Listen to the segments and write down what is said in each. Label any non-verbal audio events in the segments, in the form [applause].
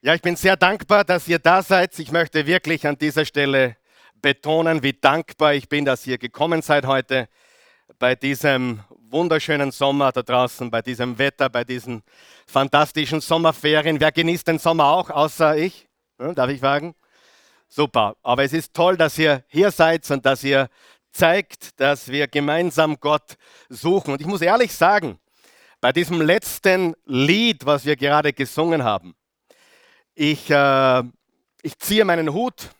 Ja, ich bin sehr dankbar, dass ihr da seid. Ich möchte wirklich an dieser Stelle betonen, wie dankbar ich bin, dass ihr gekommen seid heute bei diesem wunderschönen Sommer da draußen, bei diesem Wetter, bei diesen fantastischen Sommerferien. Wer genießt den Sommer auch, außer ich? Hm, darf ich fragen? Super. Aber es ist toll, dass ihr hier seid und dass ihr zeigt, dass wir gemeinsam Gott suchen. Und ich muss ehrlich sagen, bei diesem letzten Lied, was wir gerade gesungen haben, ich, äh, ich ziehe meinen Hut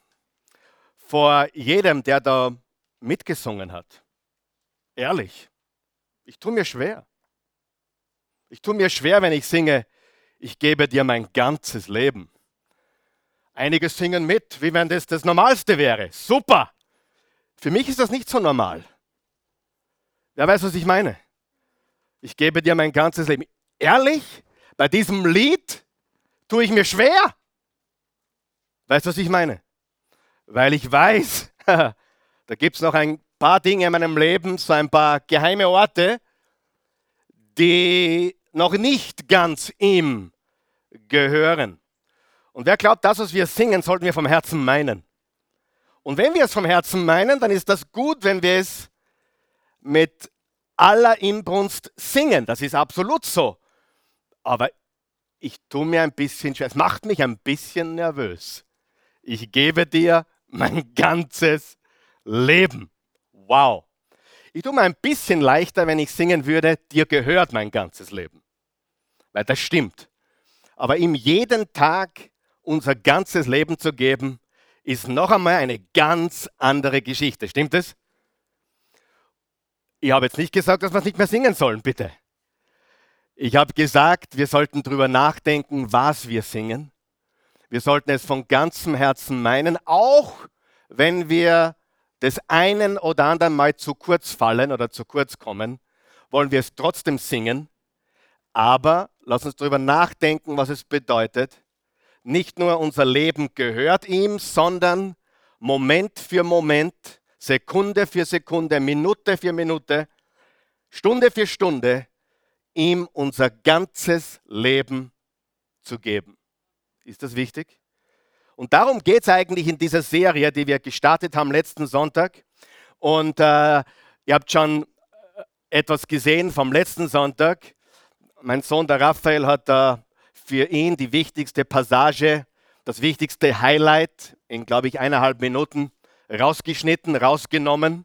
vor jedem, der da mitgesungen hat. Ehrlich, ich tue mir schwer. Ich tue mir schwer, wenn ich singe, ich gebe dir mein ganzes Leben. Einige singen mit, wie wenn das das Normalste wäre. Super! Für mich ist das nicht so normal. Wer weiß, was ich meine? Ich gebe dir mein ganzes Leben. Ehrlich, bei diesem Lied tue ich mir schwer. Weißt du, was ich meine? Weil ich weiß, [laughs] da gibt es noch ein paar Dinge in meinem Leben, so ein paar geheime Orte, die noch nicht ganz ihm gehören. Und wer glaubt, das, was wir singen, sollten wir vom Herzen meinen. Und wenn wir es vom Herzen meinen, dann ist das gut, wenn wir es mit aller Inbrunst singen. Das ist absolut so. Aber ich tue mir ein bisschen schwer. Es macht mich ein bisschen nervös. Ich gebe dir mein ganzes Leben. Wow. Ich tue mir ein bisschen leichter, wenn ich singen würde, dir gehört mein ganzes Leben. Weil das stimmt. Aber ihm jeden Tag unser ganzes Leben zu geben, ist noch einmal eine ganz andere Geschichte. Stimmt es? Ich habe jetzt nicht gesagt, dass wir es nicht mehr singen sollen, bitte. Ich habe gesagt, wir sollten darüber nachdenken, was wir singen. Wir sollten es von ganzem Herzen meinen, auch wenn wir des einen oder anderen Mal zu kurz fallen oder zu kurz kommen, wollen wir es trotzdem singen. Aber lass uns darüber nachdenken, was es bedeutet. Nicht nur unser Leben gehört ihm, sondern Moment für Moment, Sekunde für Sekunde, Minute für Minute, Stunde für Stunde ihm unser ganzes Leben zu geben. Ist das wichtig? Und darum geht es eigentlich in dieser Serie, die wir gestartet haben letzten Sonntag. Und äh, ihr habt schon äh, etwas gesehen vom letzten Sonntag. Mein Sohn, der Raphael, hat äh, für ihn die wichtigste Passage, das wichtigste Highlight in, glaube ich, eineinhalb Minuten rausgeschnitten, rausgenommen.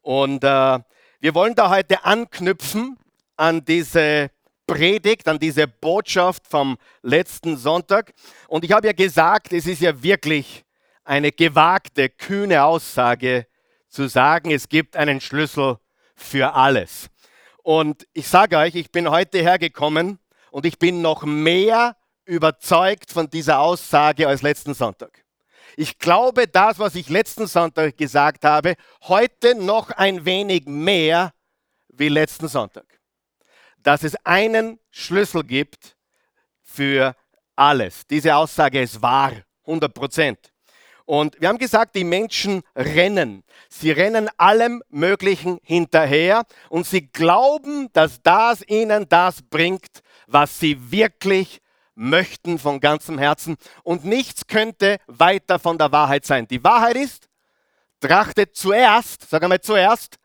Und äh, wir wollen da heute anknüpfen an diese Predigt, an diese Botschaft vom letzten Sonntag. Und ich habe ja gesagt, es ist ja wirklich eine gewagte, kühne Aussage zu sagen, es gibt einen Schlüssel für alles. Und ich sage euch, ich bin heute hergekommen und ich bin noch mehr überzeugt von dieser Aussage als letzten Sonntag. Ich glaube, das, was ich letzten Sonntag gesagt habe, heute noch ein wenig mehr wie letzten Sonntag dass es einen Schlüssel gibt für alles. Diese Aussage ist wahr, 100 Prozent. Und wir haben gesagt, die Menschen rennen. Sie rennen allem Möglichen hinterher und sie glauben, dass das ihnen das bringt, was sie wirklich möchten von ganzem Herzen. Und nichts könnte weiter von der Wahrheit sein. Die Wahrheit ist, trachtet zuerst, sag einmal zuerst,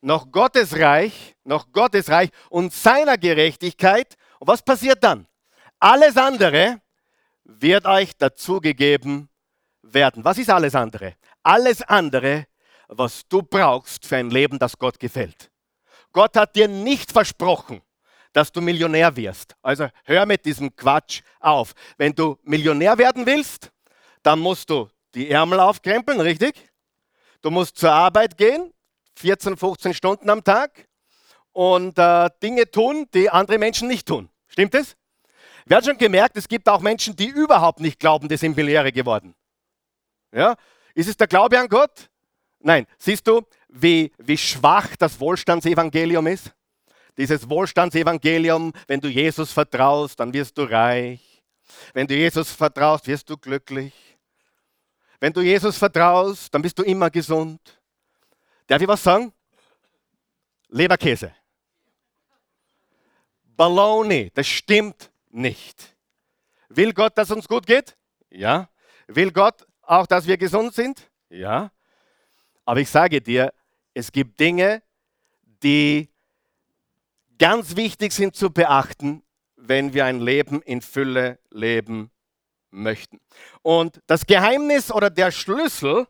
noch Gottes Reich, noch Gottes Reich und seiner Gerechtigkeit. Und was passiert dann? Alles andere wird euch dazugegeben werden. Was ist alles andere? Alles andere, was du brauchst für ein Leben, das Gott gefällt. Gott hat dir nicht versprochen, dass du Millionär wirst. Also hör mit diesem Quatsch auf. Wenn du Millionär werden willst, dann musst du die Ärmel aufkrempeln, richtig? Du musst zur Arbeit gehen, 14, 15 Stunden am Tag und äh, Dinge tun, die andere Menschen nicht tun. Stimmt es? Wir haben schon gemerkt, es gibt auch Menschen, die überhaupt nicht glauben, die sind Millionäre geworden. Ja? Ist es der Glaube an Gott? Nein. Siehst du, wie, wie schwach das Wohlstandsevangelium ist? Dieses Wohlstandsevangelium, wenn du Jesus vertraust, dann wirst du reich. Wenn du Jesus vertraust, wirst du glücklich. Wenn du Jesus vertraust, dann bist du immer gesund. Darf ich was sagen? Leberkäse. Baloney, das stimmt nicht. Will Gott, dass uns gut geht? Ja. Will Gott auch, dass wir gesund sind? Ja. Aber ich sage dir, es gibt Dinge, die ganz wichtig sind zu beachten, wenn wir ein Leben in Fülle leben möchten. Und das Geheimnis oder der Schlüssel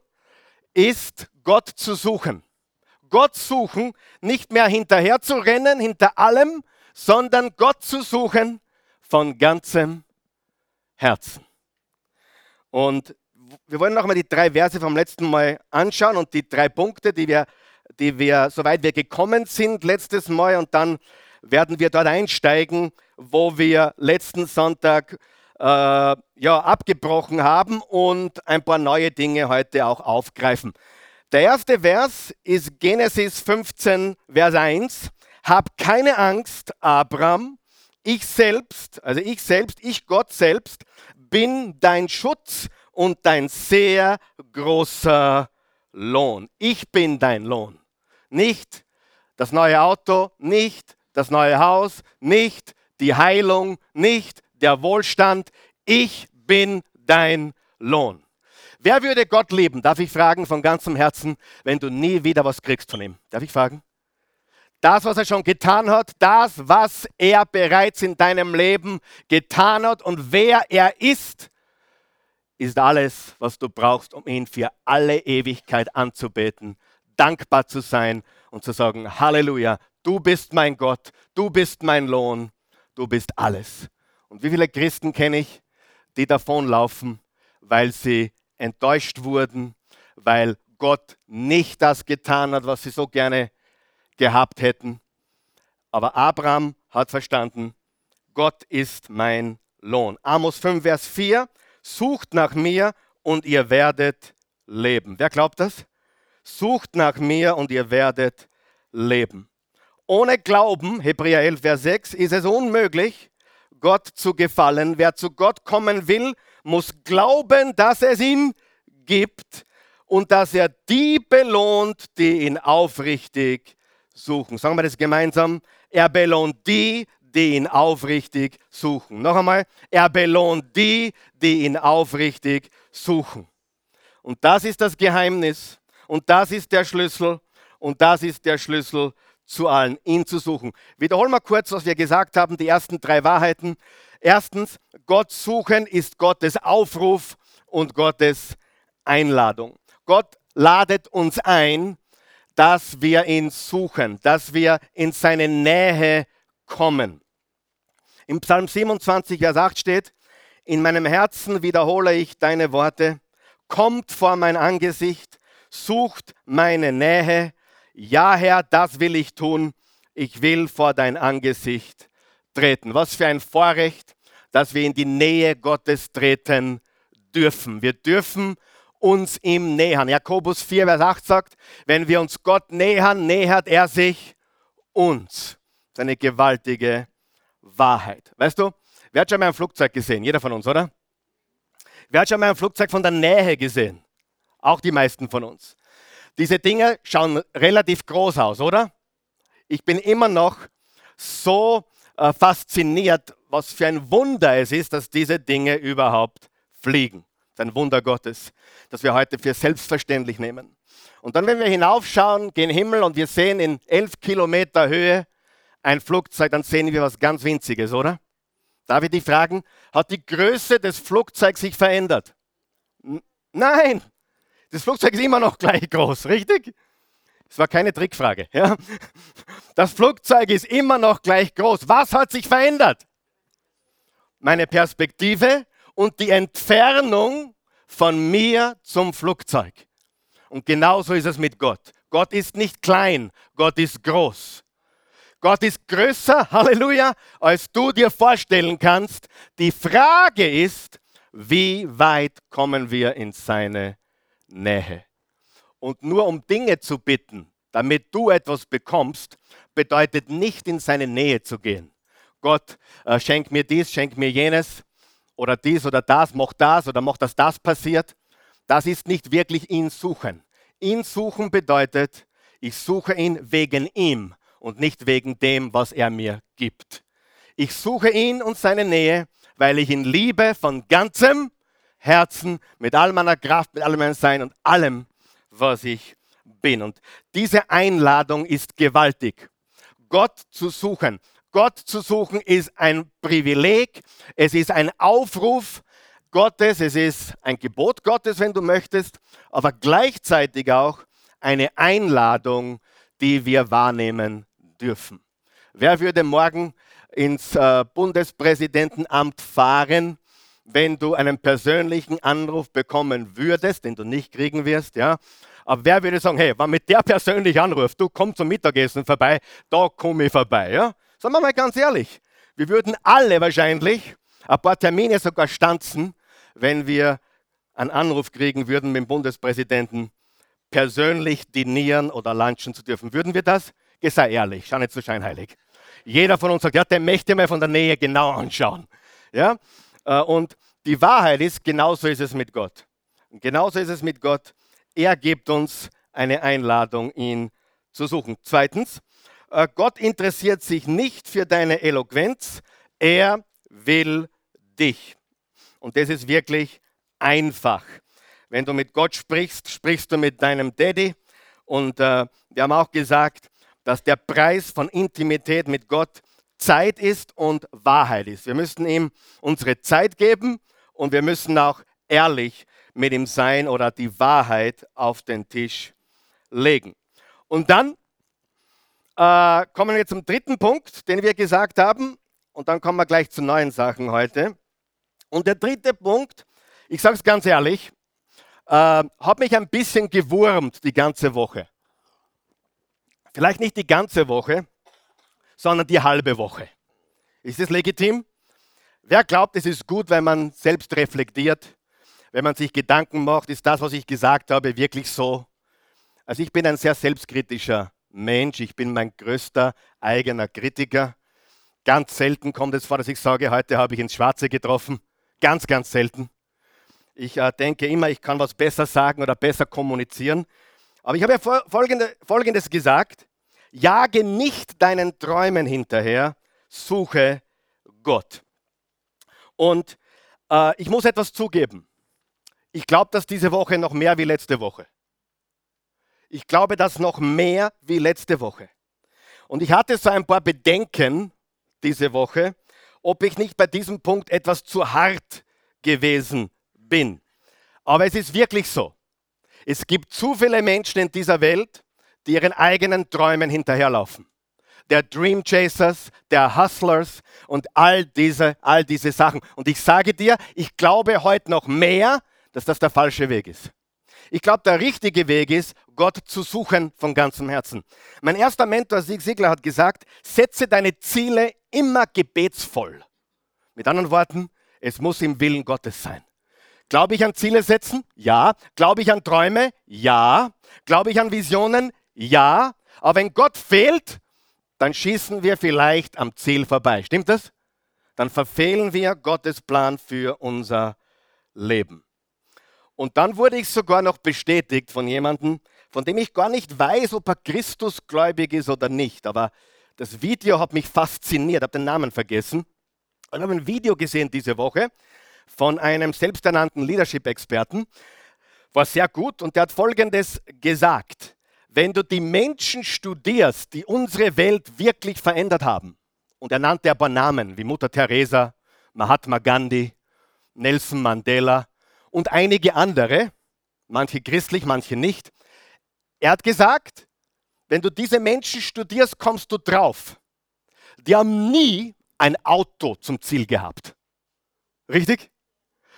ist, Gott zu suchen. Gott suchen, nicht mehr hinterher zu rennen, hinter allem, sondern Gott zu suchen von ganzem Herzen. Und wir wollen nochmal die drei Verse vom letzten Mal anschauen und die drei Punkte, die wir, die wir, soweit wir gekommen sind letztes Mal und dann werden wir dort einsteigen, wo wir letzten Sonntag äh, ja, abgebrochen haben und ein paar neue Dinge heute auch aufgreifen. Der erste Vers ist Genesis 15, Vers 1. Hab keine Angst, Abraham, ich selbst, also ich selbst, ich Gott selbst, bin dein Schutz und dein sehr großer Lohn. Ich bin dein Lohn. Nicht das neue Auto, nicht das neue Haus, nicht die Heilung, nicht der Wohlstand. Ich bin dein Lohn. Wer würde Gott lieben, darf ich fragen von ganzem Herzen, wenn du nie wieder was kriegst von ihm? Darf ich fragen? Das, was er schon getan hat, das, was er bereits in deinem Leben getan hat und wer er ist, ist alles, was du brauchst, um ihn für alle Ewigkeit anzubeten, dankbar zu sein und zu sagen, Halleluja, du bist mein Gott, du bist mein Lohn, du bist alles. Und wie viele Christen kenne ich, die davonlaufen, weil sie enttäuscht wurden, weil Gott nicht das getan hat, was sie so gerne gehabt hätten. Aber Abraham hat verstanden, Gott ist mein Lohn. Amos 5, Vers 4, sucht nach mir und ihr werdet leben. Wer glaubt das? Sucht nach mir und ihr werdet leben. Ohne Glauben, Hebräer 11, Vers 6, ist es unmöglich, Gott zu gefallen. Wer zu Gott kommen will, muss glauben, dass es ihn gibt und dass er die belohnt, die ihn aufrichtig suchen. Sagen wir das gemeinsam. Er belohnt die, die ihn aufrichtig suchen. Noch einmal, er belohnt die, die ihn aufrichtig suchen. Und das ist das Geheimnis und das ist der Schlüssel und das ist der Schlüssel zu allen, ihn zu suchen. Wiederholen wir kurz, was wir gesagt haben, die ersten drei Wahrheiten. Erstens, Gott suchen ist Gottes Aufruf und Gottes Einladung. Gott ladet uns ein, dass wir ihn suchen, dass wir in seine Nähe kommen. Im Psalm 27, Vers 8 steht, in meinem Herzen wiederhole ich deine Worte, kommt vor mein Angesicht, sucht meine Nähe. Ja, Herr, das will ich tun. Ich will vor dein Angesicht treten. Was für ein Vorrecht, dass wir in die Nähe Gottes treten dürfen. Wir dürfen uns ihm nähern. Jakobus 4, Vers 8 sagt, wenn wir uns Gott nähern, nähert er sich uns. Seine gewaltige Wahrheit. Weißt du, wer hat schon mal ein Flugzeug gesehen? Jeder von uns, oder? Wer hat schon mal ein Flugzeug von der Nähe gesehen? Auch die meisten von uns. Diese Dinge schauen relativ groß aus, oder? Ich bin immer noch so äh, fasziniert, was für ein Wunder es ist, dass diese Dinge überhaupt fliegen ein Wunder Gottes, das wir heute für selbstverständlich nehmen. Und dann, wenn wir hinaufschauen, gen Himmel und wir sehen in elf Kilometer Höhe ein Flugzeug, dann sehen wir was ganz Winziges, oder? Darf ich dich fragen, hat die Größe des Flugzeugs sich verändert? N Nein, das Flugzeug ist immer noch gleich groß, richtig? Das war keine Trickfrage. Ja? [laughs] Das Flugzeug ist immer noch gleich groß. Was hat sich verändert? Meine Perspektive, und die Entfernung von mir zum Flugzeug. Und genauso ist es mit Gott. Gott ist nicht klein, Gott ist groß. Gott ist größer, [laughs] Halleluja, als du dir vorstellen kannst. Die Frage ist, wie weit kommen wir in seine Nähe? Und nur um Dinge zu bitten, damit du etwas bekommst, bedeutet nicht in seine Nähe zu gehen. Gott, äh, schenk mir dies, schenk mir jenes oder dies oder das, mach das oder mach dass das passiert. Das ist nicht wirklich ihn suchen. Ihn suchen bedeutet, ich suche ihn wegen ihm und nicht wegen dem, was er mir gibt. Ich suche ihn und seine Nähe, weil ich ihn liebe von ganzem Herzen, mit all meiner Kraft, mit allem meinem Sein und allem, was ich bin. Und diese Einladung ist gewaltig. Gott zu suchen. Gott zu suchen ist ein Privileg. Es ist ein Aufruf Gottes. Es ist ein Gebot Gottes, wenn du möchtest. Aber gleichzeitig auch eine Einladung, die wir wahrnehmen dürfen. Wer würde morgen ins äh, Bundespräsidentenamt fahren, wenn du einen persönlichen Anruf bekommen würdest, den du nicht kriegen wirst, ja? Aber wer würde sagen, hey, wenn mit der persönlich anruft, du komm zum Mittagessen vorbei, da komme ich vorbei, ja? Sagen wir mal ganz ehrlich, wir würden alle wahrscheinlich ein paar Termine sogar stanzen, wenn wir einen Anruf kriegen würden mit dem Bundespräsidenten, persönlich dinieren oder lunchen zu dürfen. Würden wir das? Sei ehrlich, schau nicht so scheinheilig. Jeder von uns sagt, ja, den möchte ich mal von der Nähe genau anschauen. Ja? Äh, und die Wahrheit ist, genauso ist es mit Gott. Und genauso ist es mit Gott. Er gibt uns eine Einladung, ihn zu suchen. Zweitens, äh, Gott interessiert sich nicht für deine Eloquenz, er will dich. Und das ist wirklich einfach. Wenn du mit Gott sprichst, sprichst du mit deinem Daddy. Und äh, wir haben auch gesagt, dass der Preis von Intimität mit Gott Zeit ist und Wahrheit ist. Wir müssen ihm unsere Zeit geben und wir müssen auch ehrlich mit ihm sein oder die Wahrheit auf den Tisch legen. Und dann äh, kommen wir zum dritten Punkt, den wir gesagt haben. Und dann kommen wir gleich zu neuen Sachen heute. Und der dritte Punkt, ich sage es ganz ehrlich, äh, hat mich ein bisschen gewurmt die ganze Woche. Vielleicht nicht die ganze Woche, sondern die halbe Woche. Ist das legitim? Wer glaubt, es ist gut, wenn man selbst reflektiert, wenn man sich Gedanken macht, ist das, was ich gesagt habe, wirklich so? Also ich bin ein sehr selbstkritischer Mensch, ich bin mein größter eigener Kritiker. Ganz selten kommt es vor, dass ich sage, heute habe ich ins Schwarze getroffen. Ganz, ganz selten. Ich äh, denke immer, ich kann was besser sagen oder besser kommunizieren. Aber ich habe ja folgende, Folgendes gesagt. Jage nicht deinen Träumen hinterher, suche Gott. Und äh, ich muss etwas zugeben. Ich glaube, dass diese Woche noch mehr wie letzte Woche. Ich glaube, dass noch mehr wie letzte Woche. Und ich hatte so ein paar Bedenken diese Woche, ob ich nicht bei diesem Punkt etwas zu hart gewesen bin. Aber es ist wirklich so. Es gibt zu viele Menschen in dieser Welt, die ihren eigenen Träumen hinterherlaufen. Der Dream Chasers, der Hustlers und all diese, all diese Sachen. Und ich sage dir, ich glaube heute noch mehr, dass das der falsche Weg ist. Ich glaube, der richtige Weg ist, Gott zu suchen von ganzem Herzen. Mein erster Mentor, Sieg Sigler, hat gesagt, setze deine Ziele immer gebetsvoll. Mit anderen Worten, es muss im Willen Gottes sein. Glaube ich an Ziele setzen? Ja. Glaube ich an Träume? Ja. Glaube ich an Visionen? Ja. Aber wenn Gott fehlt, dann schießen wir vielleicht am Ziel vorbei. Stimmt das? Dann verfehlen wir Gottes Plan für unser Leben. Und dann wurde ich sogar noch bestätigt von jemandem, von dem ich gar nicht weiß, ob er Christusgläubig ist oder nicht. Aber das Video hat mich fasziniert, habe den Namen vergessen. Ich habe ein Video gesehen diese Woche von einem selbsternannten Leadership-Experten. War sehr gut und der hat Folgendes gesagt. Wenn du die Menschen studierst, die unsere Welt wirklich verändert haben, und er nannte ein paar Namen wie Mutter Teresa, Mahatma Gandhi, Nelson Mandela und einige andere, manche christlich, manche nicht. Er hat gesagt, wenn du diese Menschen studierst, kommst du drauf. Die haben nie ein Auto zum Ziel gehabt. Richtig?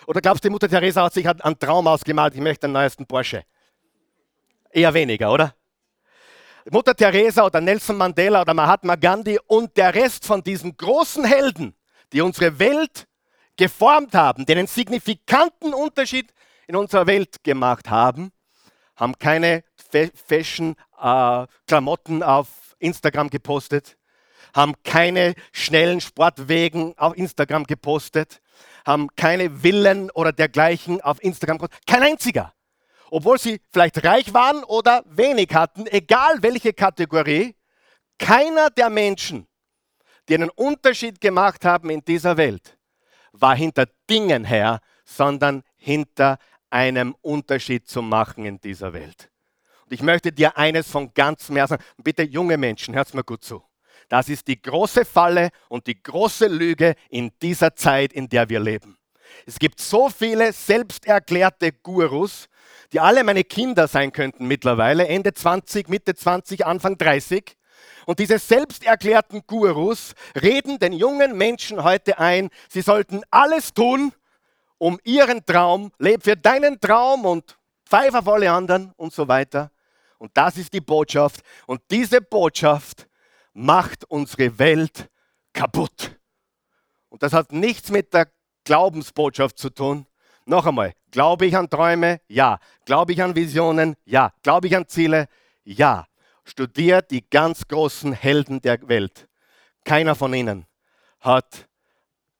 Oder glaubst du, die Mutter Teresa hat sich einen Traum ausgemalt, ich möchte den neuesten Porsche? Eher weniger, oder? Mutter Teresa oder Nelson Mandela oder Mahatma Gandhi und der Rest von diesen großen Helden, die unsere Welt geformt haben, die einen signifikanten Unterschied in unserer Welt gemacht haben, haben keine Fashion-Klamotten äh, auf Instagram gepostet, haben keine schnellen Sportwegen auf Instagram gepostet, haben keine Villen oder dergleichen auf Instagram gepostet. Kein einziger. Obwohl sie vielleicht reich waren oder wenig hatten, egal welche Kategorie, keiner der Menschen, die einen Unterschied gemacht haben in dieser Welt, war hinter Dingen her, sondern hinter einem Unterschied zu machen in dieser Welt. Und ich möchte dir eines von ganzem Herzen. Bitte, junge Menschen, hört mir gut zu. Das ist die große Falle und die große Lüge in dieser Zeit, in der wir leben. Es gibt so viele selbsterklärte Gurus, die alle meine Kinder sein könnten mittlerweile, Ende 20, Mitte 20, Anfang 30. Und diese selbsterklärten Gurus reden den jungen Menschen heute ein, sie sollten alles tun, um ihren Traum, leb für deinen Traum und pfeif auf alle anderen und so weiter. Und das ist die Botschaft. Und diese Botschaft macht unsere Welt kaputt. Und das hat nichts mit der Glaubensbotschaft zu tun. Noch einmal, glaube ich an Träume? Ja. Glaube ich an Visionen? Ja. Glaube ich an Ziele? Ja. Studiert die ganz großen Helden der Welt. Keiner von ihnen hat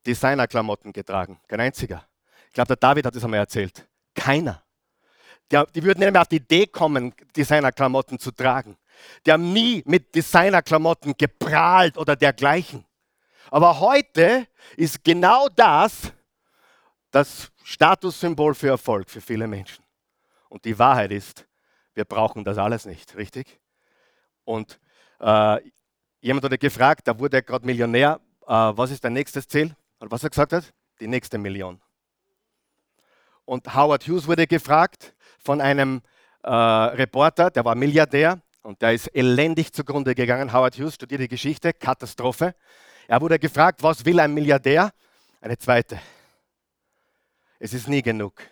Designerklamotten getragen. Kein einziger. Ich glaube, der David hat es einmal erzählt. Keiner. Die, die würden nicht mehr auf die Idee kommen, Designerklamotten zu tragen. Die haben nie mit Designerklamotten geprahlt oder dergleichen. Aber heute ist genau das das Statussymbol für Erfolg für viele Menschen. Und die Wahrheit ist, wir brauchen das alles nicht, richtig? Und äh, jemand wurde gefragt, da wurde gerade Millionär, äh, was ist dein nächstes Ziel? Und was er gesagt hat? Die nächste Million. Und Howard Hughes wurde gefragt von einem äh, Reporter, der war Milliardär und der ist elendig zugrunde gegangen. Howard Hughes studierte Geschichte, Katastrophe. Er wurde gefragt, was will ein Milliardär? Eine zweite. Es ist nie genug.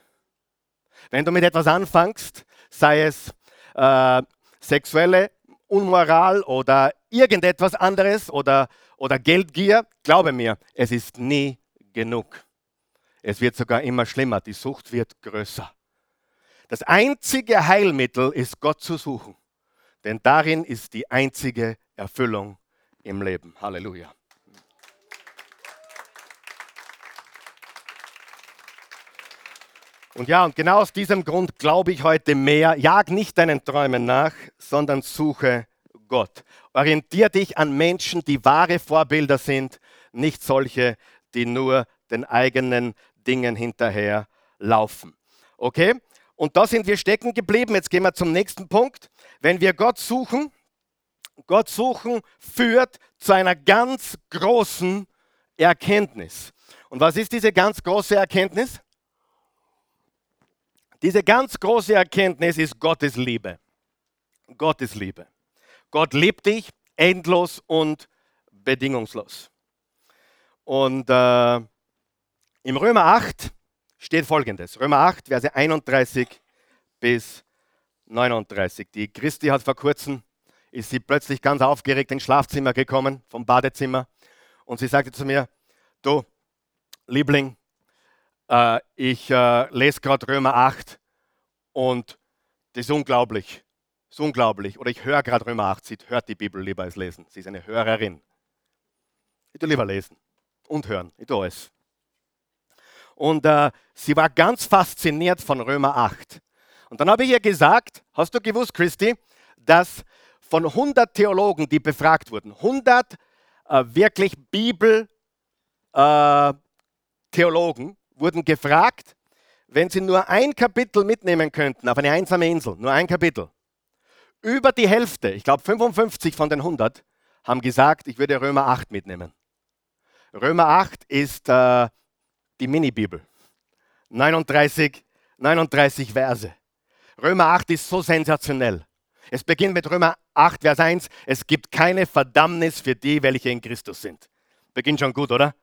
Wenn du mit etwas anfängst, sei es äh, sexuelle Unmoral oder irgendetwas anderes oder, oder Geldgier, glaube mir, es ist nie genug. Es wird sogar immer schlimmer, die Sucht wird größer. Das einzige Heilmittel ist Gott zu suchen, denn darin ist die einzige Erfüllung im Leben. Halleluja. Und ja, und genau aus diesem Grund glaube ich heute mehr, jag nicht deinen Träumen nach, sondern suche Gott. Orientier dich an Menschen, die wahre Vorbilder sind, nicht solche, die nur den eigenen Dingen hinterher laufen. Okay? Und da sind wir stecken geblieben. Jetzt gehen wir zum nächsten Punkt. Wenn wir Gott suchen, Gott suchen führt zu einer ganz großen Erkenntnis. Und was ist diese ganz große Erkenntnis? Diese ganz große Erkenntnis ist Gottes Liebe. Gottes Liebe. Gott liebt dich endlos und bedingungslos. Und äh, im Römer 8 steht folgendes: Römer 8, Verse 31 bis 39. Die Christi hat vor kurzem, ist sie plötzlich ganz aufgeregt ins Schlafzimmer gekommen, vom Badezimmer. Und sie sagte zu mir: Du, Liebling, äh, ich äh, lese gerade Römer 8 und das ist unglaublich. Das ist unglaublich. Oder ich höre gerade Römer 8, sie hört die Bibel lieber als lesen. Sie ist eine Hörerin. Ich tue lieber lesen und hören. Ich tue alles. Und äh, sie war ganz fasziniert von Römer 8. Und dann habe ich ihr gesagt, hast du gewusst, Christi, dass von 100 Theologen, die befragt wurden, 100 äh, wirklich Bibel-Theologen, äh, wurden gefragt, wenn Sie nur ein Kapitel mitnehmen könnten auf eine einsame Insel, nur ein Kapitel, über die Hälfte, ich glaube 55 von den 100, haben gesagt, ich würde Römer 8 mitnehmen. Römer 8 ist äh, die Mini-Bibel. 39, 39 Verse. Römer 8 ist so sensationell. Es beginnt mit Römer 8, Vers 1. Es gibt keine Verdammnis für die, welche in Christus sind. Beginnt schon gut, oder?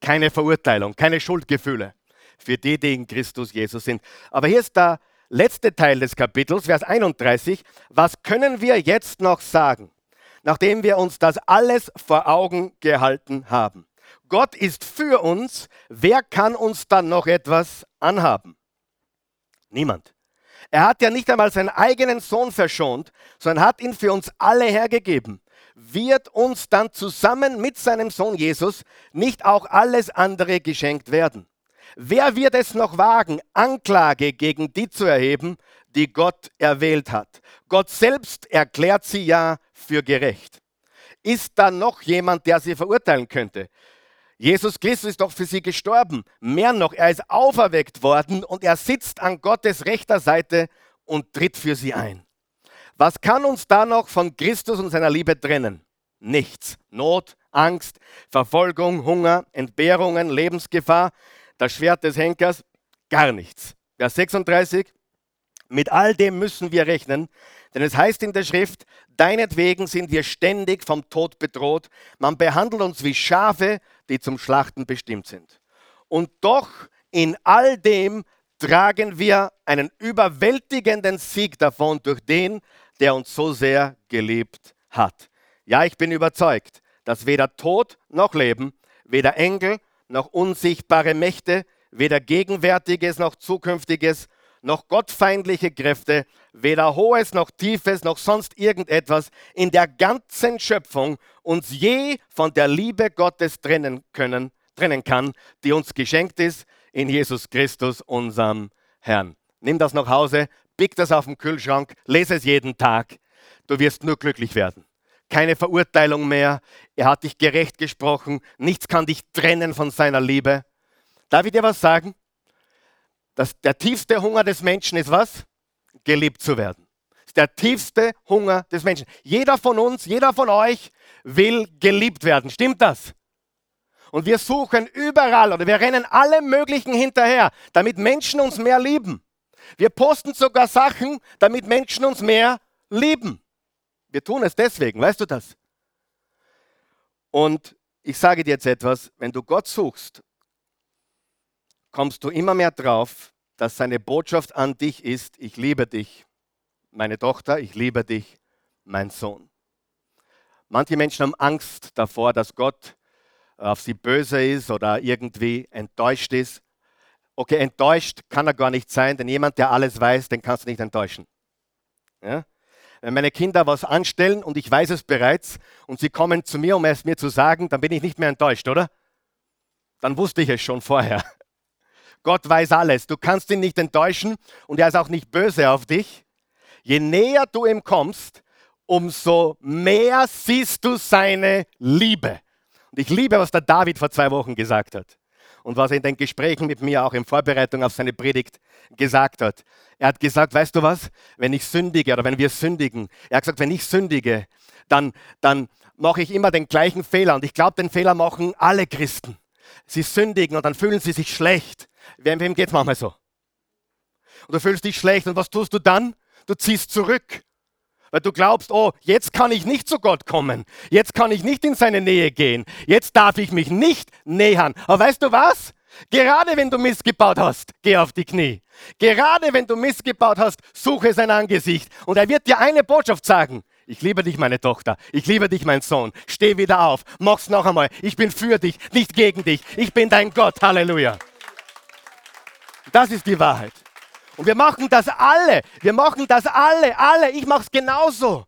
Keine Verurteilung, keine Schuldgefühle für die, die in Christus Jesus sind. Aber hier ist der letzte Teil des Kapitels, Vers 31. Was können wir jetzt noch sagen, nachdem wir uns das alles vor Augen gehalten haben? Gott ist für uns. Wer kann uns dann noch etwas anhaben? Niemand. Er hat ja nicht einmal seinen eigenen Sohn verschont, sondern hat ihn für uns alle hergegeben wird uns dann zusammen mit seinem Sohn Jesus nicht auch alles andere geschenkt werden? Wer wird es noch wagen, Anklage gegen die zu erheben, die Gott erwählt hat? Gott selbst erklärt sie ja für gerecht. Ist da noch jemand, der sie verurteilen könnte? Jesus Christus ist doch für sie gestorben. Mehr noch, er ist auferweckt worden und er sitzt an Gottes rechter Seite und tritt für sie ein. Was kann uns da noch von Christus und seiner Liebe trennen? Nichts. Not, Angst, Verfolgung, Hunger, Entbehrungen, Lebensgefahr, das Schwert des Henkers, gar nichts. Vers 36. Mit all dem müssen wir rechnen, denn es heißt in der Schrift, deinetwegen sind wir ständig vom Tod bedroht. Man behandelt uns wie Schafe, die zum Schlachten bestimmt sind. Und doch in all dem tragen wir einen überwältigenden Sieg davon durch den, der uns so sehr geliebt hat. Ja, ich bin überzeugt, dass weder Tod noch Leben, weder Engel noch unsichtbare Mächte, weder Gegenwärtiges noch Zukünftiges, noch gottfeindliche Kräfte, weder Hohes noch Tiefes noch sonst irgendetwas in der ganzen Schöpfung uns je von der Liebe Gottes trennen können, trennen kann, die uns geschenkt ist in Jesus Christus, unserem Herrn. Nimm das nach Hause, pick das auf den Kühlschrank, lese es jeden Tag. Du wirst nur glücklich werden. Keine Verurteilung mehr. Er hat dich gerecht gesprochen. Nichts kann dich trennen von seiner Liebe. Darf ich dir was sagen? Das, der tiefste Hunger des Menschen ist was? Geliebt zu werden. Das ist der tiefste Hunger des Menschen. Jeder von uns, jeder von euch will geliebt werden. Stimmt das? Und wir suchen überall oder wir rennen alle möglichen hinterher, damit Menschen uns mehr lieben. Wir posten sogar Sachen, damit Menschen uns mehr lieben. Wir tun es deswegen, weißt du das? Und ich sage dir jetzt etwas, wenn du Gott suchst, kommst du immer mehr drauf, dass seine Botschaft an dich ist, ich liebe dich, meine Tochter, ich liebe dich, mein Sohn. Manche Menschen haben Angst davor, dass Gott auf sie böse ist oder irgendwie enttäuscht ist. Okay, enttäuscht kann er gar nicht sein, denn jemand, der alles weiß, den kannst du nicht enttäuschen. Ja? Wenn meine Kinder was anstellen und ich weiß es bereits und sie kommen zu mir, um es mir zu sagen, dann bin ich nicht mehr enttäuscht, oder? Dann wusste ich es schon vorher. [laughs] Gott weiß alles. Du kannst ihn nicht enttäuschen und er ist auch nicht böse auf dich. Je näher du ihm kommst, umso mehr siehst du seine Liebe. Und ich liebe, was der David vor zwei Wochen gesagt hat und was er in den Gesprächen mit mir auch in Vorbereitung auf seine Predigt gesagt hat. Er hat gesagt, weißt du was, wenn ich sündige oder wenn wir sündigen, er hat gesagt, wenn ich sündige, dann, dann mache ich immer den gleichen Fehler. Und ich glaube, den Fehler machen alle Christen. Sie sündigen und dann fühlen sie sich schlecht. Wem, wem geht es manchmal so? Und du fühlst dich schlecht und was tust du dann? Du ziehst zurück. Weil du glaubst, oh, jetzt kann ich nicht zu Gott kommen. Jetzt kann ich nicht in seine Nähe gehen. Jetzt darf ich mich nicht nähern. Aber weißt du was? Gerade wenn du missgebaut hast, geh auf die Knie. Gerade wenn du missgebaut hast, suche sein Angesicht. Und er wird dir eine Botschaft sagen. Ich liebe dich, meine Tochter. Ich liebe dich, mein Sohn. Steh wieder auf. Mach's noch einmal. Ich bin für dich, nicht gegen dich. Ich bin dein Gott. Halleluja. Das ist die Wahrheit. Und wir machen das alle. Wir machen das alle, alle. Ich mache es genauso.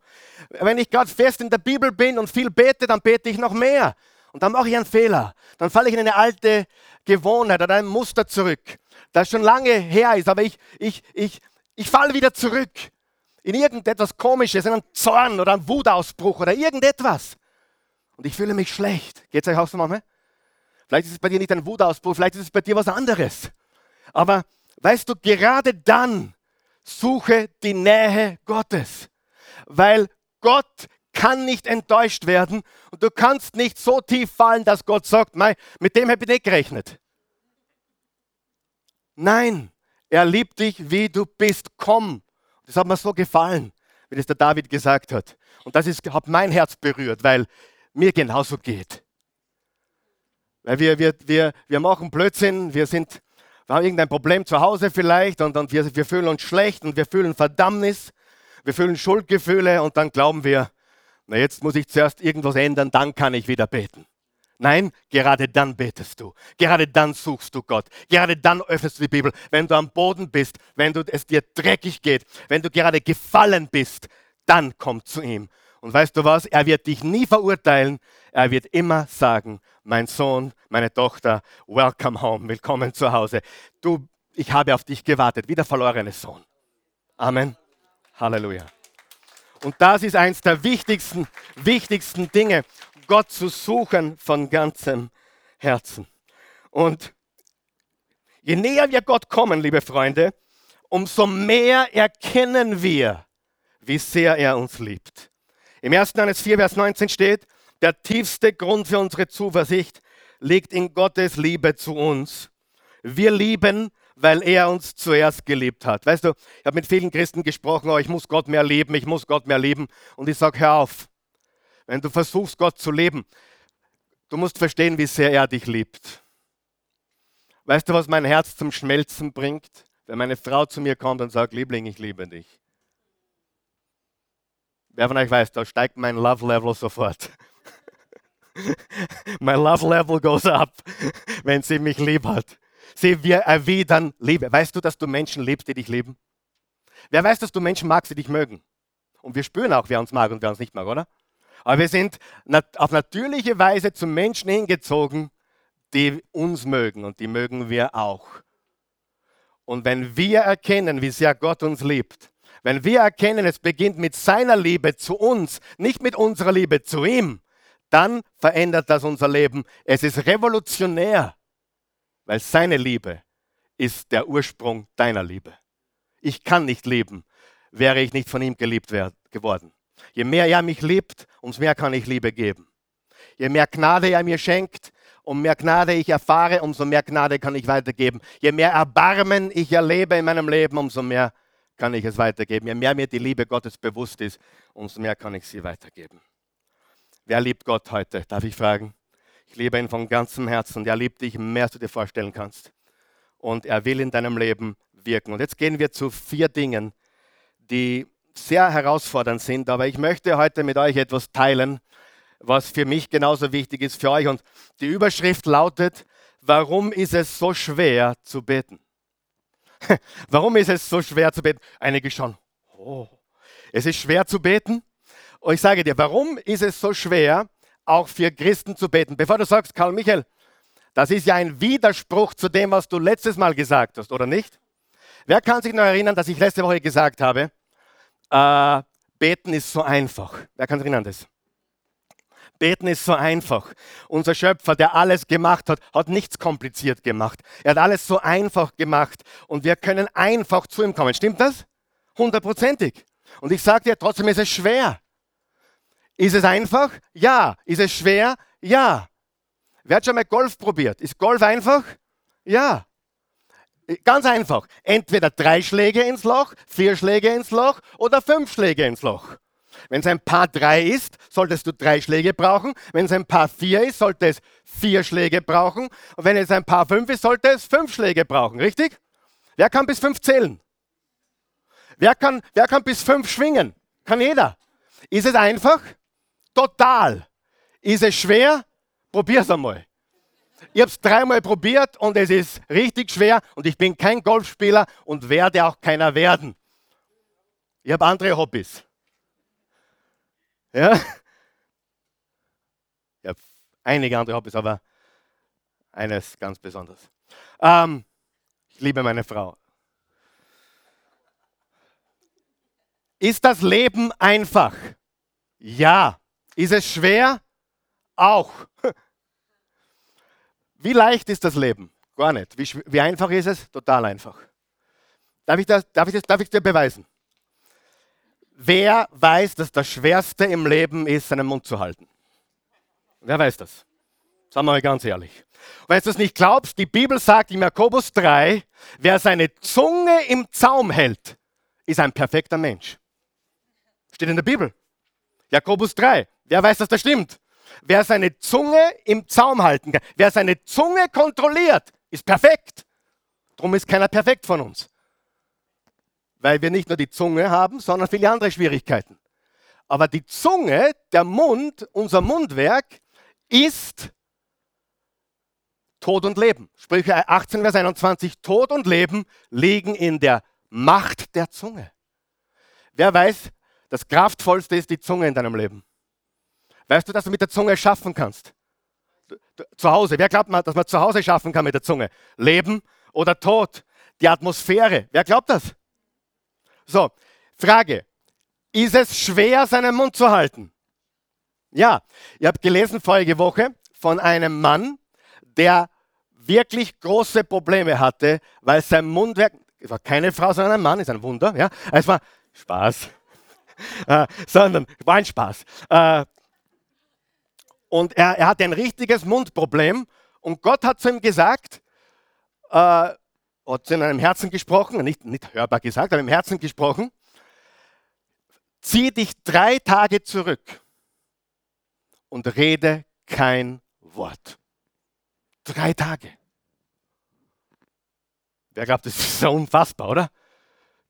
Wenn ich gerade fest in der Bibel bin und viel bete, dann bete ich noch mehr. Und dann mache ich einen Fehler. Dann falle ich in eine alte Gewohnheit oder ein Muster zurück, das schon lange her ist. Aber ich, ich, ich, ich falle wieder zurück in irgendetwas Komisches, in einen Zorn oder einen Wutausbruch oder irgendetwas. Und ich fühle mich schlecht. Geht es euch auch so, Mama? Vielleicht ist es bei dir nicht ein Wutausbruch, vielleicht ist es bei dir was anderes. Aber Weißt du, gerade dann suche die Nähe Gottes, weil Gott kann nicht enttäuscht werden und du kannst nicht so tief fallen, dass Gott sagt, mit dem habe ich nicht gerechnet. Nein, er liebt dich, wie du bist. Komm. Das hat mir so gefallen, wie das der David gesagt hat. Und das ist, hat mein Herz berührt, weil mir genauso geht. Weil wir, wir, wir, wir machen Blödsinn, wir sind wir haben irgendein Problem zu Hause vielleicht und, und wir, wir fühlen uns schlecht und wir fühlen Verdammnis, wir fühlen Schuldgefühle und dann glauben wir, na jetzt muss ich zuerst irgendwas ändern, dann kann ich wieder beten. Nein, gerade dann betest du. Gerade dann suchst du Gott. Gerade dann öffnest du die Bibel. Wenn du am Boden bist, wenn du, es dir dreckig geht, wenn du gerade gefallen bist, dann komm zu ihm. Und weißt du was? Er wird dich nie verurteilen. Er wird immer sagen, mein Sohn, meine Tochter, welcome home, willkommen zu Hause. Du, ich habe auf dich gewartet, wie der verlorene Sohn. Amen. Halleluja. Und das ist eines der wichtigsten, wichtigsten Dinge, Gott zu suchen von ganzem Herzen. Und je näher wir Gott kommen, liebe Freunde, umso mehr erkennen wir, wie sehr er uns liebt. Im 1. Johannes 4, Vers 19 steht, der tiefste Grund für unsere Zuversicht liegt in Gottes Liebe zu uns. Wir lieben, weil er uns zuerst geliebt hat. Weißt du, ich habe mit vielen Christen gesprochen, oh, ich muss Gott mehr lieben, ich muss Gott mehr lieben. Und ich sage, hör auf. Wenn du versuchst, Gott zu leben, du musst verstehen, wie sehr er dich liebt. Weißt du, was mein Herz zum Schmelzen bringt? Wenn meine Frau zu mir kommt und sagt, Liebling, ich liebe dich. Wer von euch weiß, da steigt mein Love Level sofort. [laughs] mein Love Level goes up, [laughs] wenn sie mich lieb hat. Sie, wir erwidern Liebe. Weißt du, dass du Menschen liebst, die dich lieben? Wer weiß, dass du Menschen magst, die dich mögen? Und wir spüren auch, wer uns mag und wer uns nicht mag, oder? Aber wir sind auf natürliche Weise zu Menschen hingezogen, die uns mögen und die mögen wir auch. Und wenn wir erkennen, wie sehr Gott uns liebt, wenn wir erkennen, es beginnt mit seiner Liebe zu uns, nicht mit unserer Liebe zu ihm, dann verändert das unser Leben. Es ist revolutionär, weil seine Liebe ist der Ursprung deiner Liebe. Ich kann nicht leben, wäre ich nicht von ihm geliebt geworden. Je mehr er mich liebt, umso mehr kann ich Liebe geben. Je mehr Gnade er mir schenkt, umso mehr Gnade ich erfahre, umso mehr Gnade kann ich weitergeben. Je mehr Erbarmen ich erlebe in meinem Leben, umso mehr kann ich es weitergeben. Je mehr mir die Liebe Gottes bewusst ist, umso mehr kann ich sie weitergeben. Wer liebt Gott heute? Darf ich fragen? Ich liebe ihn von ganzem Herzen. Er liebt dich mehr, als du dir vorstellen kannst. Und er will in deinem Leben wirken. Und jetzt gehen wir zu vier Dingen, die sehr herausfordernd sind. Aber ich möchte heute mit euch etwas teilen, was für mich genauso wichtig ist für euch. Und die Überschrift lautet, warum ist es so schwer zu beten? [laughs] warum ist es so schwer zu beten? Einige schon. Oh, es ist schwer zu beten. Und ich sage dir, warum ist es so schwer, auch für Christen zu beten? Bevor du sagst, Karl Michael, das ist ja ein Widerspruch zu dem, was du letztes Mal gesagt hast, oder nicht? Wer kann sich noch erinnern, dass ich letzte Woche gesagt habe, äh, beten ist so einfach? Wer kann sich erinnern das? Beten ist so einfach. Unser Schöpfer, der alles gemacht hat, hat nichts kompliziert gemacht. Er hat alles so einfach gemacht und wir können einfach zu ihm kommen. Stimmt das? Hundertprozentig. Und ich sage dir, trotzdem ist es schwer. Ist es einfach? Ja. Ist es schwer? Ja. Wer hat schon mal Golf probiert? Ist Golf einfach? Ja. Ganz einfach. Entweder drei Schläge ins Loch, vier Schläge ins Loch oder fünf Schläge ins Loch. Wenn es ein Paar drei ist, solltest du drei Schläge brauchen. Wenn es ein Paar vier ist, sollte es vier Schläge brauchen. Und wenn es ein Paar fünf ist, sollte es fünf Schläge brauchen. Richtig? Wer kann bis fünf zählen? Wer kann, wer kann bis fünf schwingen? Kann jeder. Ist es einfach? Total. Ist es schwer? Probier's einmal. Ich habe es dreimal probiert und es ist richtig schwer und ich bin kein Golfspieler und werde auch keiner werden. Ich habe andere Hobbys. Ja? [laughs] Ich habe einige andere Hobbys, aber eines ganz besonders. Ähm, ich liebe meine Frau. Ist das Leben einfach? Ja. Ist es schwer? Auch. [laughs] Wie leicht ist das Leben? Gar nicht. Wie, wie einfach ist es? Total einfach. Darf ich, das, darf, ich das, darf ich dir beweisen? Wer weiß, dass das Schwerste im Leben ist, seinen Mund zu halten? Wer weiß das? Sagen wir mal ganz ehrlich. wenn du es nicht glaubst, die Bibel sagt in Jakobus 3, wer seine Zunge im Zaum hält, ist ein perfekter Mensch. Steht in der Bibel. Jakobus 3. Wer weiß, dass das stimmt? Wer seine Zunge im Zaum halten kann, wer seine Zunge kontrolliert, ist perfekt. Darum ist keiner perfekt von uns. Weil wir nicht nur die Zunge haben, sondern viele andere Schwierigkeiten. Aber die Zunge, der Mund, unser Mundwerk, ist Tod und Leben. Sprüche 18, Vers 21. Tod und Leben liegen in der Macht der Zunge. Wer weiß, das Kraftvollste ist die Zunge in deinem Leben. Weißt du, dass du mit der Zunge schaffen kannst? Zu Hause. Wer glaubt dass man zu Hause schaffen kann mit der Zunge? Leben oder Tod? Die Atmosphäre. Wer glaubt das? So, Frage. Ist es schwer, seinen Mund zu halten? Ja. Ihr habt gelesen vorige Woche von einem Mann, der wirklich große Probleme hatte, weil sein Mundwerk, es war keine Frau, sondern ein Mann, ist ein Wunder, ja, es war Spaß, [laughs] äh, sondern war ein Spaß. Äh, und er, er hatte ein richtiges Mundproblem und Gott hat zu ihm gesagt, äh, hat zu einem Herzen gesprochen, nicht, nicht hörbar gesagt, aber im Herzen gesprochen, zieh dich drei Tage zurück und rede kein Wort. Drei Tage. Wer glaubt, das ist so unfassbar, oder?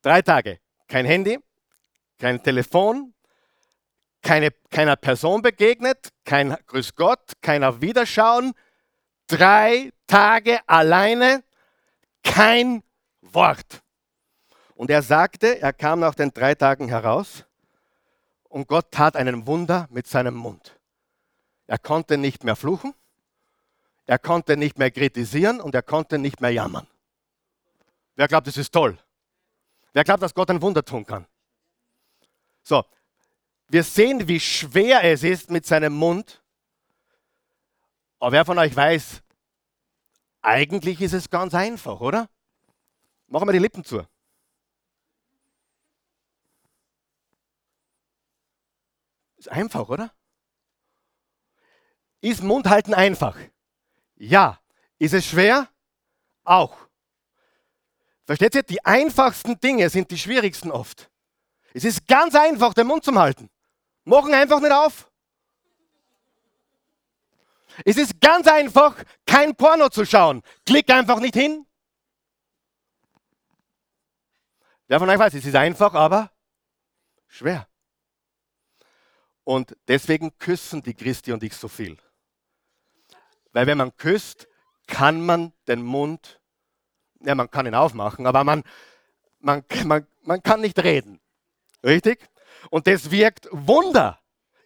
Drei Tage. Kein Handy, kein Telefon, keine, keiner Person begegnet, kein Grüß Gott, keiner Wiederschauen. Drei Tage alleine, kein Wort. Und er sagte, er kam nach den drei Tagen heraus und Gott tat einen Wunder mit seinem Mund. Er konnte nicht mehr fluchen, er konnte nicht mehr kritisieren und er konnte nicht mehr jammern. Wer glaubt, das ist toll? Wer glaubt, dass Gott ein Wunder tun kann? So, wir sehen, wie schwer es ist mit seinem Mund. Aber wer von euch weiß, eigentlich ist es ganz einfach, oder? Machen wir die Lippen zu. Ist einfach, oder? Ist Mundhalten einfach? Ja. Ist es schwer? Auch. Versteht ihr? Die einfachsten Dinge sind die schwierigsten oft. Es ist ganz einfach, den Mund zu halten. Machen einfach nicht auf. Es ist ganz einfach, kein Porno zu schauen. Klick einfach nicht hin. Wer von euch weiß, es ist einfach, aber schwer. Und deswegen küssen die Christi und ich so viel. Weil wenn man küsst, kann man den Mund, ja, man kann ihn aufmachen, aber man, man, man, man kann nicht reden. Richtig? Und das wirkt Wunder.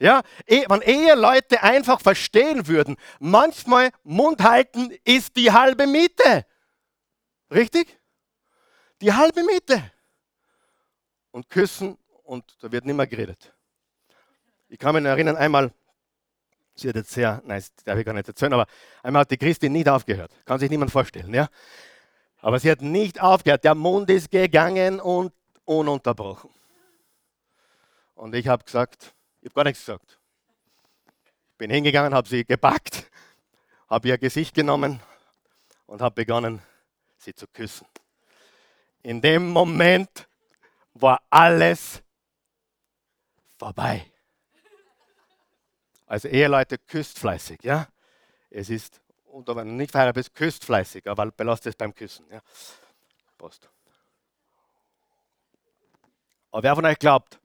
Ja, eh, wenn Eheleute einfach verstehen würden, manchmal Mund halten ist die halbe Miete. Richtig? Die halbe Miete. Und küssen und da wird nicht mehr geredet. Ich kann mich erinnern, einmal Sie hat jetzt sehr, nein, das darf ich gar nicht erzählen, aber einmal hat die Christin nicht aufgehört. Kann sich niemand vorstellen, ja? Aber sie hat nicht aufgehört. Der Mond ist gegangen und ununterbrochen. Und ich habe gesagt, ich habe gar nichts gesagt. Ich bin hingegangen, habe sie gepackt, habe ihr Gesicht genommen und habe begonnen, sie zu küssen. In dem Moment war alles vorbei. Also Eheleute, küsst fleißig, ja. Es ist, und wenn du nicht verheiratet bist, küsst fleißig, aber belasst es beim Küssen, ja. Prost. Aber wer von euch glaubt,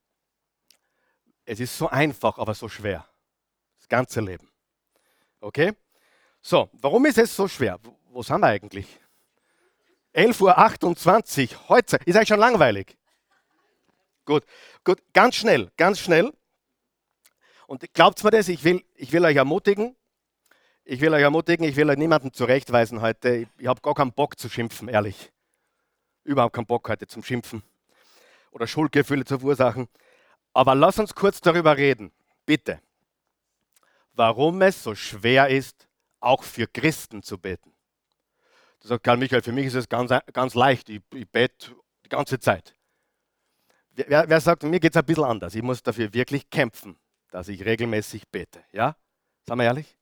es ist so einfach, aber so schwer. Das ganze Leben. Okay? So, warum ist es so schwer? Wo sind wir eigentlich? 11.28 Uhr, heute. Ist eigentlich schon langweilig. Gut, gut, ganz schnell, ganz schnell. Und glaubt mir das, ich will, ich will euch ermutigen. Ich will euch ermutigen, ich will euch niemanden zurechtweisen heute. Ich, ich habe gar keinen Bock zu schimpfen, ehrlich. Überhaupt keinen Bock heute zum Schimpfen oder Schuldgefühle zu verursachen. Aber lass uns kurz darüber reden, bitte. Warum es so schwer ist, auch für Christen zu beten. Du sagst, Karl Michael, für mich ist es ganz, ganz leicht. Ich, ich bete die ganze Zeit. Wer, wer sagt, mir geht es ein bisschen anders. Ich muss dafür wirklich kämpfen dass ich regelmäßig bete. Ja? Sagen wir ehrlich?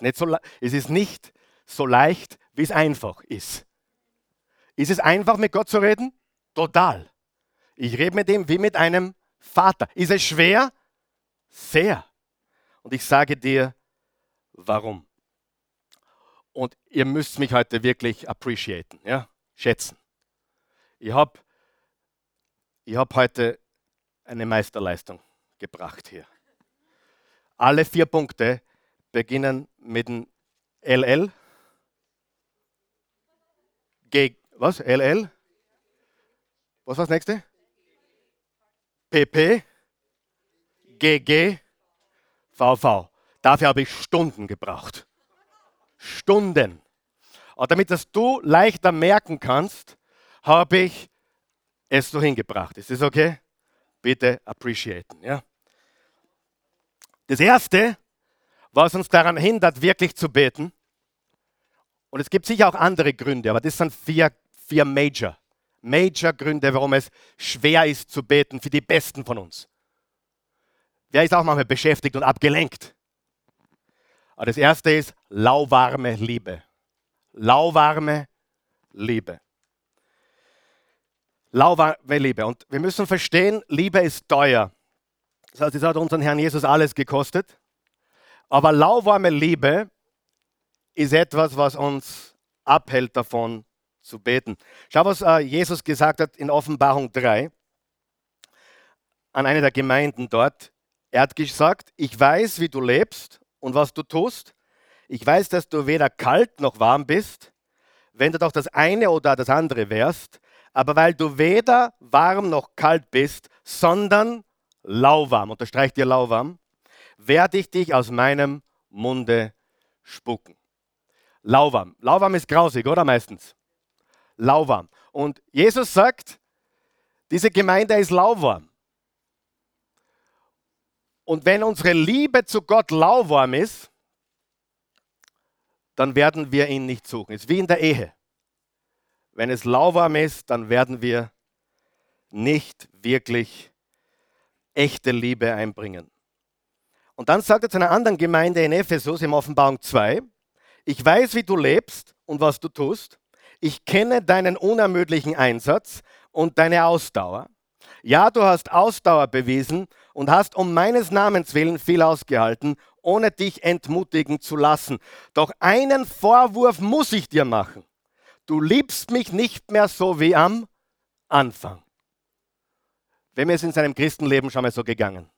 Ist so, es ist nicht so leicht, wie es einfach ist. Ist es einfach, mit Gott zu reden? Total. Ich rede mit ihm wie mit einem Vater. Ist es schwer? Sehr. Und ich sage dir, warum. Und ihr müsst mich heute wirklich appreciaten, ja? schätzen. Ich habe ich hab heute eine Meisterleistung gebracht hier. Alle vier Punkte beginnen mit dem LL. G, was? LL? Was war das nächste? PP, GG, VV. Dafür habe ich Stunden gebraucht. Stunden. Und damit das du leichter merken kannst, habe ich es so hingebracht. Ist das okay? Bitte appreciaten. Ja? Das Erste, was uns daran hindert, wirklich zu beten, Und es gibt sicher auch andere Gründe, aber das sind vier, vier Major. Major Gründe, warum es schwer ist zu beten für die Besten von uns. Wer ist auch manchmal beschäftigt und abgelenkt? Aber das erste ist lauwarme Liebe. Lauwarme Liebe. Lauwarme Liebe. Und wir müssen verstehen, Liebe ist teuer. Das heißt, es hat unseren Herrn Jesus alles gekostet. Aber lauwarme Liebe ist etwas, was uns abhält davon zu beten. Schau, was äh, Jesus gesagt hat in Offenbarung 3 an eine der Gemeinden dort. Er hat gesagt, ich weiß, wie du lebst und was du tust. Ich weiß, dass du weder kalt noch warm bist. Wenn du doch das eine oder das andere wärst, aber weil du weder warm noch kalt bist, sondern lauwarm, unterstreicht dir lauwarm, werde ich dich aus meinem Munde spucken. Lauwarm. Lauwarm ist grausig, oder meistens? Lauwarm. Und Jesus sagt, diese Gemeinde ist lauwarm. Und wenn unsere Liebe zu Gott lauwarm ist, dann werden wir ihn nicht suchen. Es ist wie in der Ehe. Wenn es lauwarm ist, dann werden wir nicht wirklich echte Liebe einbringen. Und dann sagt er zu einer anderen Gemeinde in Ephesus im Offenbarung 2, ich weiß, wie du lebst und was du tust. Ich kenne deinen unermüdlichen Einsatz und deine Ausdauer. Ja, du hast Ausdauer bewiesen und hast um meines Namens willen viel ausgehalten, ohne dich entmutigen zu lassen. Doch einen Vorwurf muss ich dir machen. Du liebst mich nicht mehr so wie am Anfang. Wem ist in seinem Christenleben schon mal so gegangen?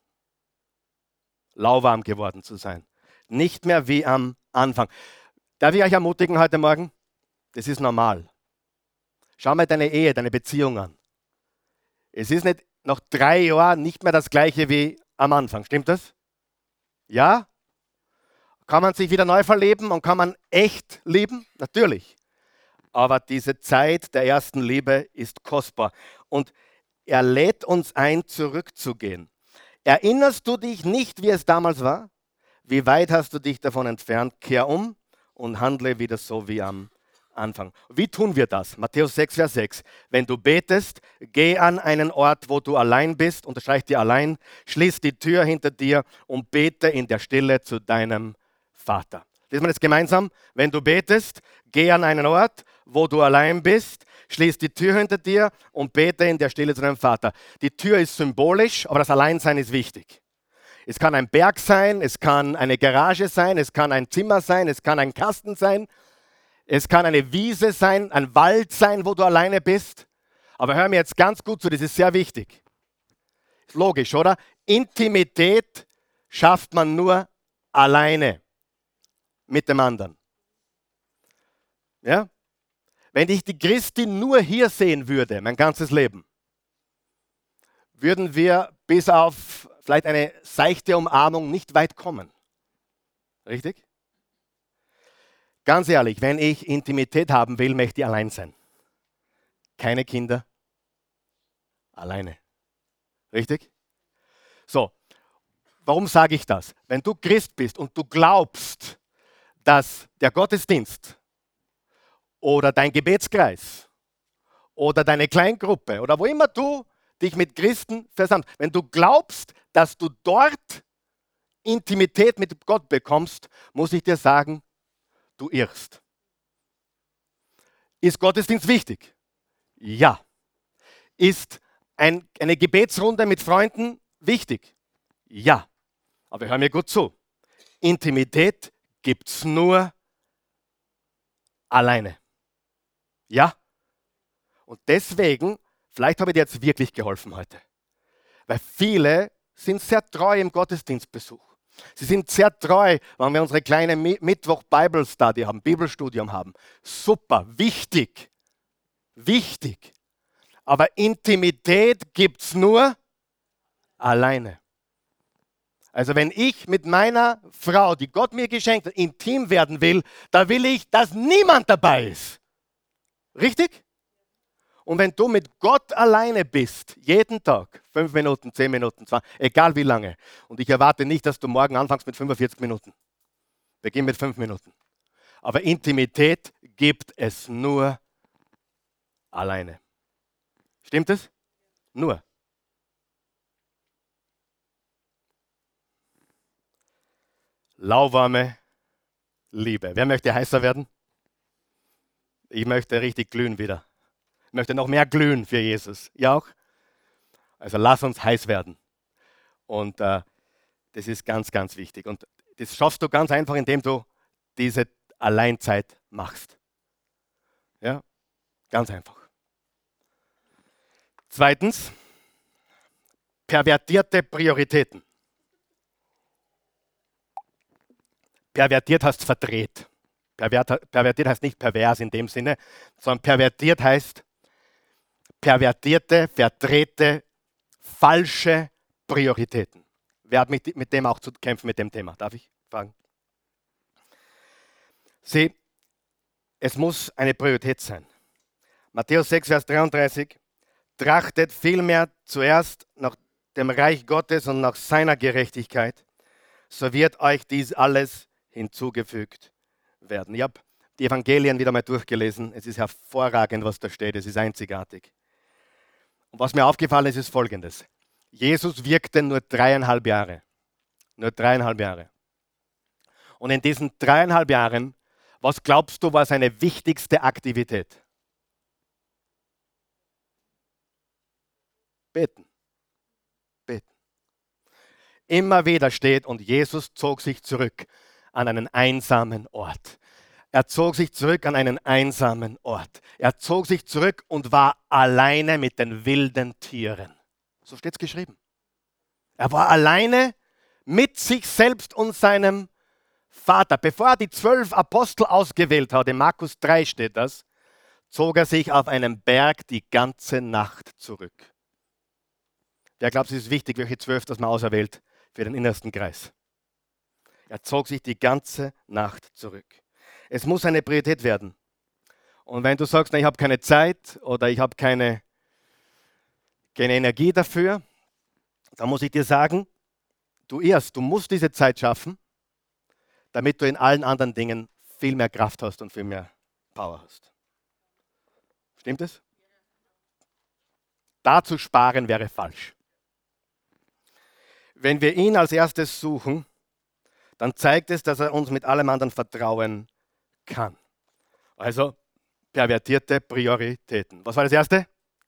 Lauwarm geworden zu sein. Nicht mehr wie am Anfang. Darf ich euch ermutigen heute Morgen? Das ist normal. Schau mal deine Ehe, deine Beziehung an. Es ist nicht nach drei Jahren nicht mehr das gleiche wie am Anfang. Stimmt das? Ja? Kann man sich wieder neu verleben und kann man echt lieben? Natürlich. Aber diese Zeit der ersten Liebe ist kostbar. Und er lädt uns ein, zurückzugehen. Erinnerst du dich nicht, wie es damals war? Wie weit hast du dich davon entfernt? Kehr um und handle wieder so wie am Anfang. Wie tun wir das? Matthäus 6, Vers 6. Wenn du betest, geh an einen Ort, wo du allein bist, unterstreich dir allein, schließ die Tür hinter dir und bete in der Stille zu deinem Vater. Lesen wir das gemeinsam. Wenn du betest, geh an einen Ort, wo du allein bist, schließ die Tür hinter dir und bete in der Stille zu deinem Vater. Die Tür ist symbolisch, aber das Alleinsein ist wichtig. Es kann ein Berg sein, es kann eine Garage sein, es kann ein Zimmer sein, es kann ein Kasten sein, es kann eine Wiese sein, ein Wald sein, wo du alleine bist. Aber hör mir jetzt ganz gut zu, das ist sehr wichtig. Ist logisch, oder? Intimität schafft man nur alleine mit dem anderen. Ja? Wenn ich die Christin nur hier sehen würde, mein ganzes Leben, würden wir bis auf vielleicht eine seichte Umarmung nicht weit kommen. Richtig? Ganz ehrlich, wenn ich Intimität haben will, möchte ich allein sein. Keine Kinder, alleine. Richtig? So, warum sage ich das? Wenn du Christ bist und du glaubst, dass der Gottesdienst oder dein Gebetskreis oder deine Kleingruppe oder wo immer du dich mit Christen versammelt, wenn du glaubst, dass du dort Intimität mit Gott bekommst, muss ich dir sagen, du irrst. Ist Gottesdienst wichtig? Ja. Ist ein, eine Gebetsrunde mit Freunden wichtig? Ja. Aber hör mir gut zu. Intimität gibt es nur alleine. Ja? Und deswegen, vielleicht habe ich dir jetzt wirklich geholfen heute. Weil viele sind sehr treu im Gottesdienstbesuch. Sie sind sehr treu, wenn wir unsere kleine Mittwoch Bible Study haben, Bibelstudium haben. Super, wichtig, wichtig. Aber Intimität gibt es nur alleine. Also wenn ich mit meiner Frau, die Gott mir geschenkt hat, intim werden will, da will ich, dass niemand dabei ist. Richtig? Und wenn du mit Gott alleine bist, jeden Tag, fünf Minuten, zehn Minuten, zwei, egal wie lange, und ich erwarte nicht, dass du morgen anfängst mit 45 Minuten. Beginn mit fünf Minuten. Aber Intimität gibt es nur alleine. Stimmt es? Nur. Lauwarme Liebe. Wer möchte heißer werden? Ich möchte richtig glühen wieder. Möchte noch mehr glühen für Jesus. Ihr auch? Also lass uns heiß werden. Und äh, das ist ganz, ganz wichtig. Und das schaffst du ganz einfach, indem du diese Alleinzeit machst. Ja, ganz einfach. Zweitens, pervertierte Prioritäten. Pervertiert heißt verdreht. pervertiert heißt nicht pervers in dem Sinne, sondern pervertiert heißt pervertierte, verdrehte, falsche Prioritäten. Wer hat mit, mit dem auch zu kämpfen, mit dem Thema? Darf ich fragen? Sieh, es muss eine Priorität sein. Matthäus 6, Vers 33. Trachtet vielmehr zuerst nach dem Reich Gottes und nach seiner Gerechtigkeit, so wird euch dies alles hinzugefügt werden. Ich habe die Evangelien wieder mal durchgelesen. Es ist hervorragend, was da steht. Es ist einzigartig. Und was mir aufgefallen ist, ist Folgendes. Jesus wirkte nur dreieinhalb Jahre. Nur dreieinhalb Jahre. Und in diesen dreieinhalb Jahren, was glaubst du, war seine wichtigste Aktivität? Beten. Beten. Immer wieder steht, und Jesus zog sich zurück an einen einsamen Ort. Er zog sich zurück an einen einsamen Ort. Er zog sich zurück und war alleine mit den wilden Tieren. So steht es geschrieben. Er war alleine mit sich selbst und seinem Vater. Bevor er die zwölf Apostel ausgewählt hat, in Markus 3 steht das, zog er sich auf einem Berg die ganze Nacht zurück. Wer glaubt, es ist wichtig, welche zwölf das man auserwählt für den innersten Kreis? Er zog sich die ganze Nacht zurück. Es muss eine Priorität werden. Und wenn du sagst, na, ich habe keine Zeit oder ich habe keine, keine Energie dafür, dann muss ich dir sagen, du irrst, du musst diese Zeit schaffen, damit du in allen anderen Dingen viel mehr Kraft hast und viel mehr Power hast. Stimmt es? Da zu sparen wäre falsch. Wenn wir ihn als erstes suchen, dann zeigt es, dass er uns mit allem anderen vertrauen kann. Also pervertierte Prioritäten. Was war das erste?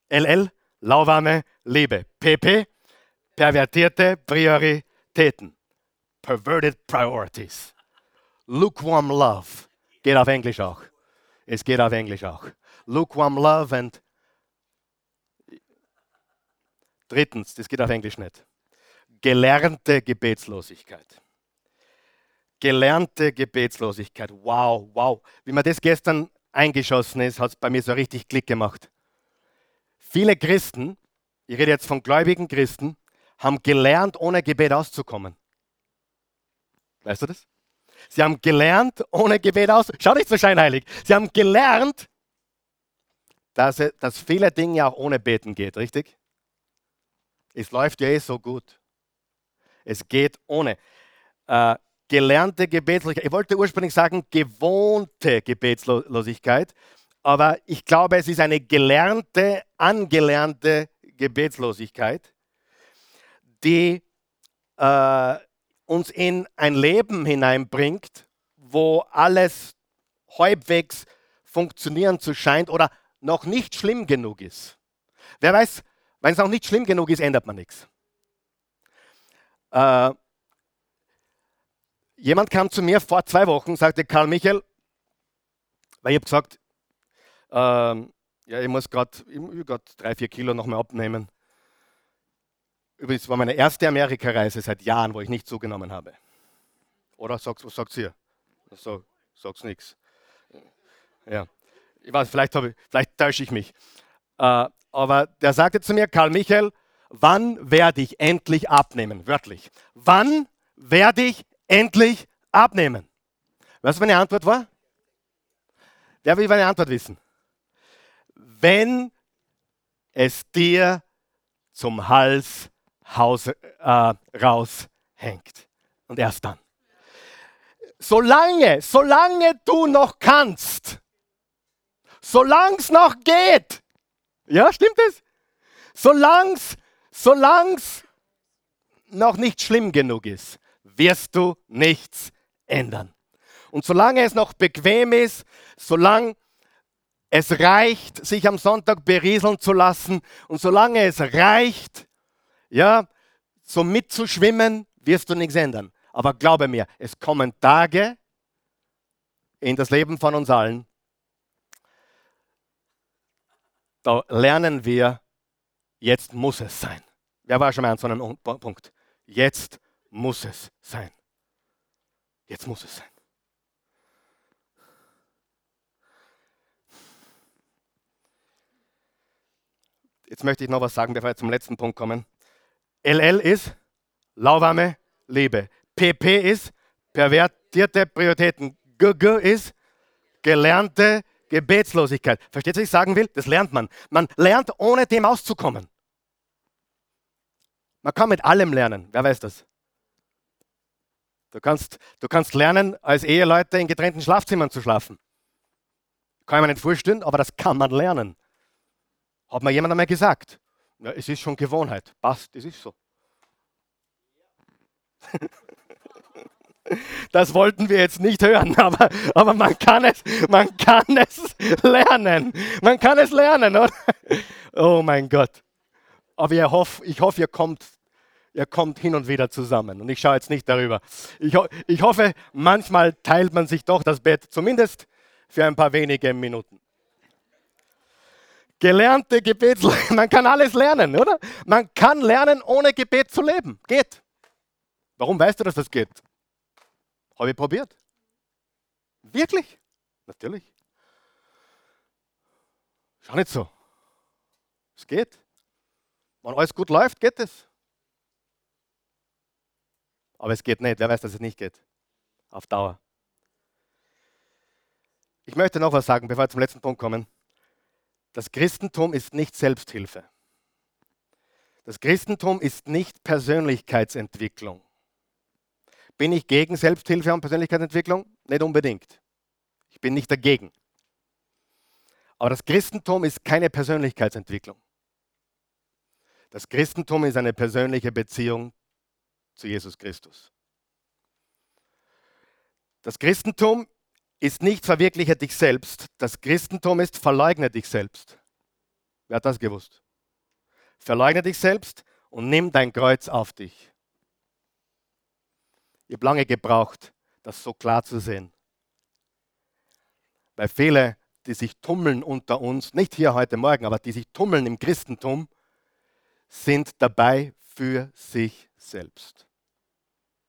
LL, lauwarme Liebe. PP, pervertierte Prioritäten. Perverted Priorities. Lukewarm Love. Geht auf Englisch auch. Es geht auf Englisch auch. Lukewarm Love and drittens, das geht auf Englisch nicht. Gelernte Gebetslosigkeit gelernte Gebetslosigkeit. Wow, wow. Wie mir das gestern eingeschossen ist, hat es bei mir so richtig Klick gemacht. Viele Christen, ich rede jetzt von gläubigen Christen, haben gelernt, ohne Gebet auszukommen. Weißt du das? Sie haben gelernt, ohne Gebet auszukommen. Schau nicht so scheinheilig. Sie haben gelernt, dass, dass viele Dinge auch ohne Beten geht, richtig? Es läuft ja eh so gut. Es geht ohne. Äh, gelernte Gebetslosigkeit. Ich wollte ursprünglich sagen gewohnte Gebetslosigkeit, aber ich glaube, es ist eine gelernte, angelernte Gebetslosigkeit, die äh, uns in ein Leben hineinbringt, wo alles halbwegs funktionieren zu scheint oder noch nicht schlimm genug ist. Wer weiß, wenn es noch nicht schlimm genug ist, ändert man nichts. Äh, Jemand kam zu mir vor zwei Wochen und sagte, Karl Michael, weil ich habe gesagt, ähm, ja, ich muss gerade drei, vier Kilo nochmal abnehmen. Übrigens war meine erste Amerikareise seit Jahren, wo ich nicht zugenommen habe. Oder sagst, was sagt ihr? So, sag's nichts. Ja, ich weiß, vielleicht, ich, vielleicht täusche ich mich. Äh, aber der sagte zu mir, Karl Michael, wann werde ich endlich abnehmen? Wörtlich. Wann werde ich endlich abnehmen? Was meine Antwort war? Wer will meine Antwort wissen? Wenn es dir zum Hals Haus, äh, raushängt. Und erst dann. solange, solange du noch kannst, solange es noch geht, ja, stimmt es? Solang's, solang's noch nicht schlimm genug ist, wirst du nichts ändern. Und solange es noch bequem ist, solange es reicht, sich am Sonntag berieseln zu lassen und solange es reicht, ja, so mitzuschwimmen, wirst du nichts ändern. Aber glaube mir, es kommen Tage in das Leben von uns allen, da lernen wir, jetzt muss es sein. Wer war schon mal an so einem Punkt? Jetzt muss es sein. Jetzt muss es sein. Jetzt möchte ich noch was sagen, bevor wir zum letzten Punkt kommen. LL ist lauwarme Liebe. PP ist pervertierte Prioritäten. GG ist gelernte Gebetslosigkeit. Versteht ihr, was ich sagen will? Das lernt man. Man lernt, ohne dem auszukommen. Man kann mit allem lernen. Wer weiß das? Du kannst, du kannst lernen, als Eheleute in getrennten Schlafzimmern zu schlafen. Kann man nicht vorstellen, aber das kann man lernen. Hat mir jemand einmal gesagt. Ja, es ist schon Gewohnheit. Passt, es ist so. [laughs] Das wollten wir jetzt nicht hören, [laughs] aber, aber man, kann es, man kann es [laughs] lernen. Man kann es lernen, oder? Oh mein Gott. Aber ich hoffe, ich hoffe ihr, kommt, ihr kommt hin und wieder zusammen. Und ich schaue jetzt nicht darüber. Ich, ich hoffe, manchmal teilt man sich doch das Bett, zumindest für ein paar wenige Minuten. Gelernte Gebetsleute, [laughs] man kann alles lernen, oder? Man kann lernen, ohne Gebet zu leben. Geht. Warum weißt du, dass das geht? Habe ich probiert. Wirklich? Natürlich. Schau nicht so. Es geht. Wenn alles gut läuft, geht es. Aber es geht nicht. Wer weiß, dass es nicht geht? Auf Dauer. Ich möchte noch was sagen, bevor wir zum letzten Punkt kommen. Das Christentum ist nicht Selbsthilfe. Das Christentum ist nicht Persönlichkeitsentwicklung. Bin ich gegen Selbsthilfe und Persönlichkeitsentwicklung? Nicht unbedingt. Ich bin nicht dagegen. Aber das Christentum ist keine Persönlichkeitsentwicklung. Das Christentum ist eine persönliche Beziehung zu Jesus Christus. Das Christentum ist nicht verwirkliche dich selbst. Das Christentum ist verleugne dich selbst. Wer hat das gewusst? Verleugne dich selbst und nimm dein Kreuz auf dich. Ich habe lange gebraucht, das so klar zu sehen. Weil viele, die sich tummeln unter uns, nicht hier heute Morgen, aber die sich tummeln im Christentum, sind dabei für sich selbst.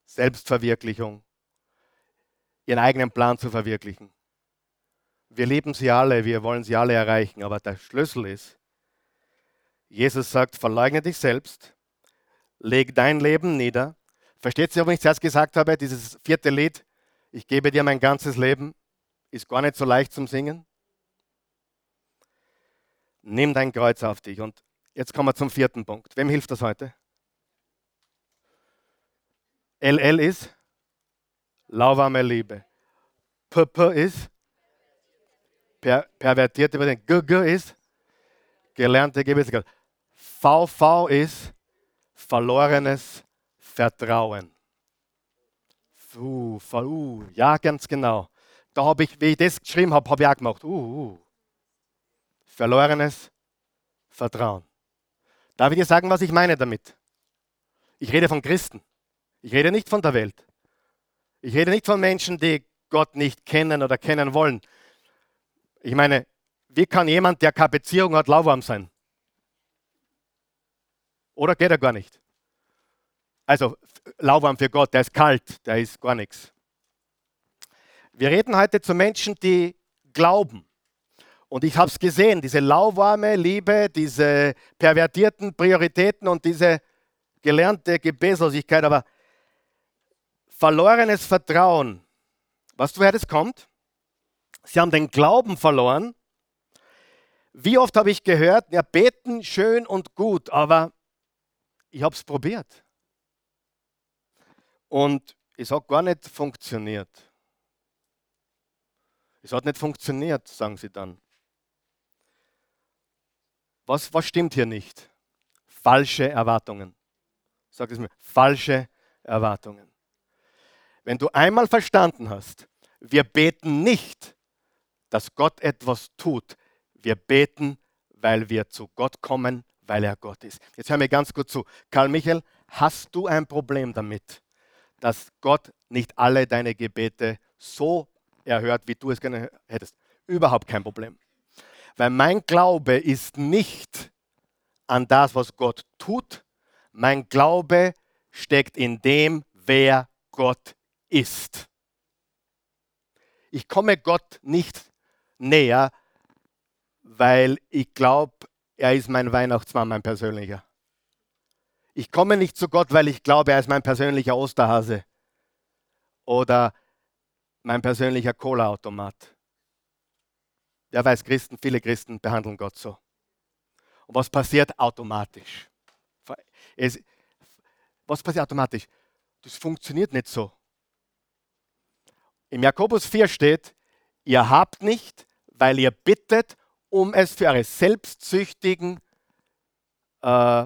Selbstverwirklichung, ihren eigenen Plan zu verwirklichen. Wir lieben sie alle, wir wollen sie alle erreichen, aber der Schlüssel ist, Jesus sagt, verleugne dich selbst, leg dein Leben nieder Versteht ihr, was ich zuerst gesagt habe? Dieses vierte Lied, ich gebe dir mein ganzes Leben, ist gar nicht so leicht zum Singen. Nimm dein Kreuz auf dich. Und jetzt kommen wir zum vierten Punkt. Wem hilft das heute? LL ist lauwarme Liebe. PP ist per, pervertierte Übersetzung. GG ist gelernte Gebetsgott. VV ist verlorenes Vertrauen. Uh, uh, ja, ganz genau. Da habe ich, wie ich das geschrieben habe, habe ich auch gemacht. Uh, uh. Verlorenes Vertrauen. Darf ich dir sagen, was ich meine damit? Ich rede von Christen. Ich rede nicht von der Welt. Ich rede nicht von Menschen, die Gott nicht kennen oder kennen wollen. Ich meine, wie kann jemand, der keine Beziehung hat, lauwarm sein? Oder geht er gar nicht? Also lauwarm für Gott, der ist kalt, der ist gar nichts. Wir reden heute zu Menschen, die glauben. Und ich habe es gesehen, diese lauwarme Liebe, diese pervertierten Prioritäten und diese gelernte Gebetslosigkeit, aber verlorenes Vertrauen. Weißt du, woher das kommt? Sie haben den Glauben verloren. Wie oft habe ich gehört, ja, beten schön und gut, aber ich habe es probiert. Und es hat gar nicht funktioniert. Es hat nicht funktioniert, sagen sie dann. Was, was stimmt hier nicht? Falsche Erwartungen. Sag es mir, falsche Erwartungen. Wenn du einmal verstanden hast, wir beten nicht, dass Gott etwas tut. Wir beten, weil wir zu Gott kommen, weil er Gott ist. Jetzt hör mir ganz gut zu. Karl Michael, hast du ein Problem damit, dass Gott nicht alle deine Gebete so erhört, wie du es gerne hättest? Überhaupt kein Problem. Weil mein Glaube ist nicht an das, was Gott tut. Mein Glaube steckt in dem, wer Gott ist. Ich komme Gott nicht näher, weil ich glaube, er ist mein Weihnachtsmann, mein persönlicher. Ich komme nicht zu Gott, weil ich glaube, er ist mein persönlicher Osterhase oder mein persönlicher Cola-Automat. Wer weiß, Christen, viele Christen behandeln Gott so. Und was passiert automatisch? Es, was passiert automatisch? Das funktioniert nicht so. Im Jakobus 4 steht, ihr habt nicht, weil ihr bittet, um es für eure selbstsüchtigen äh,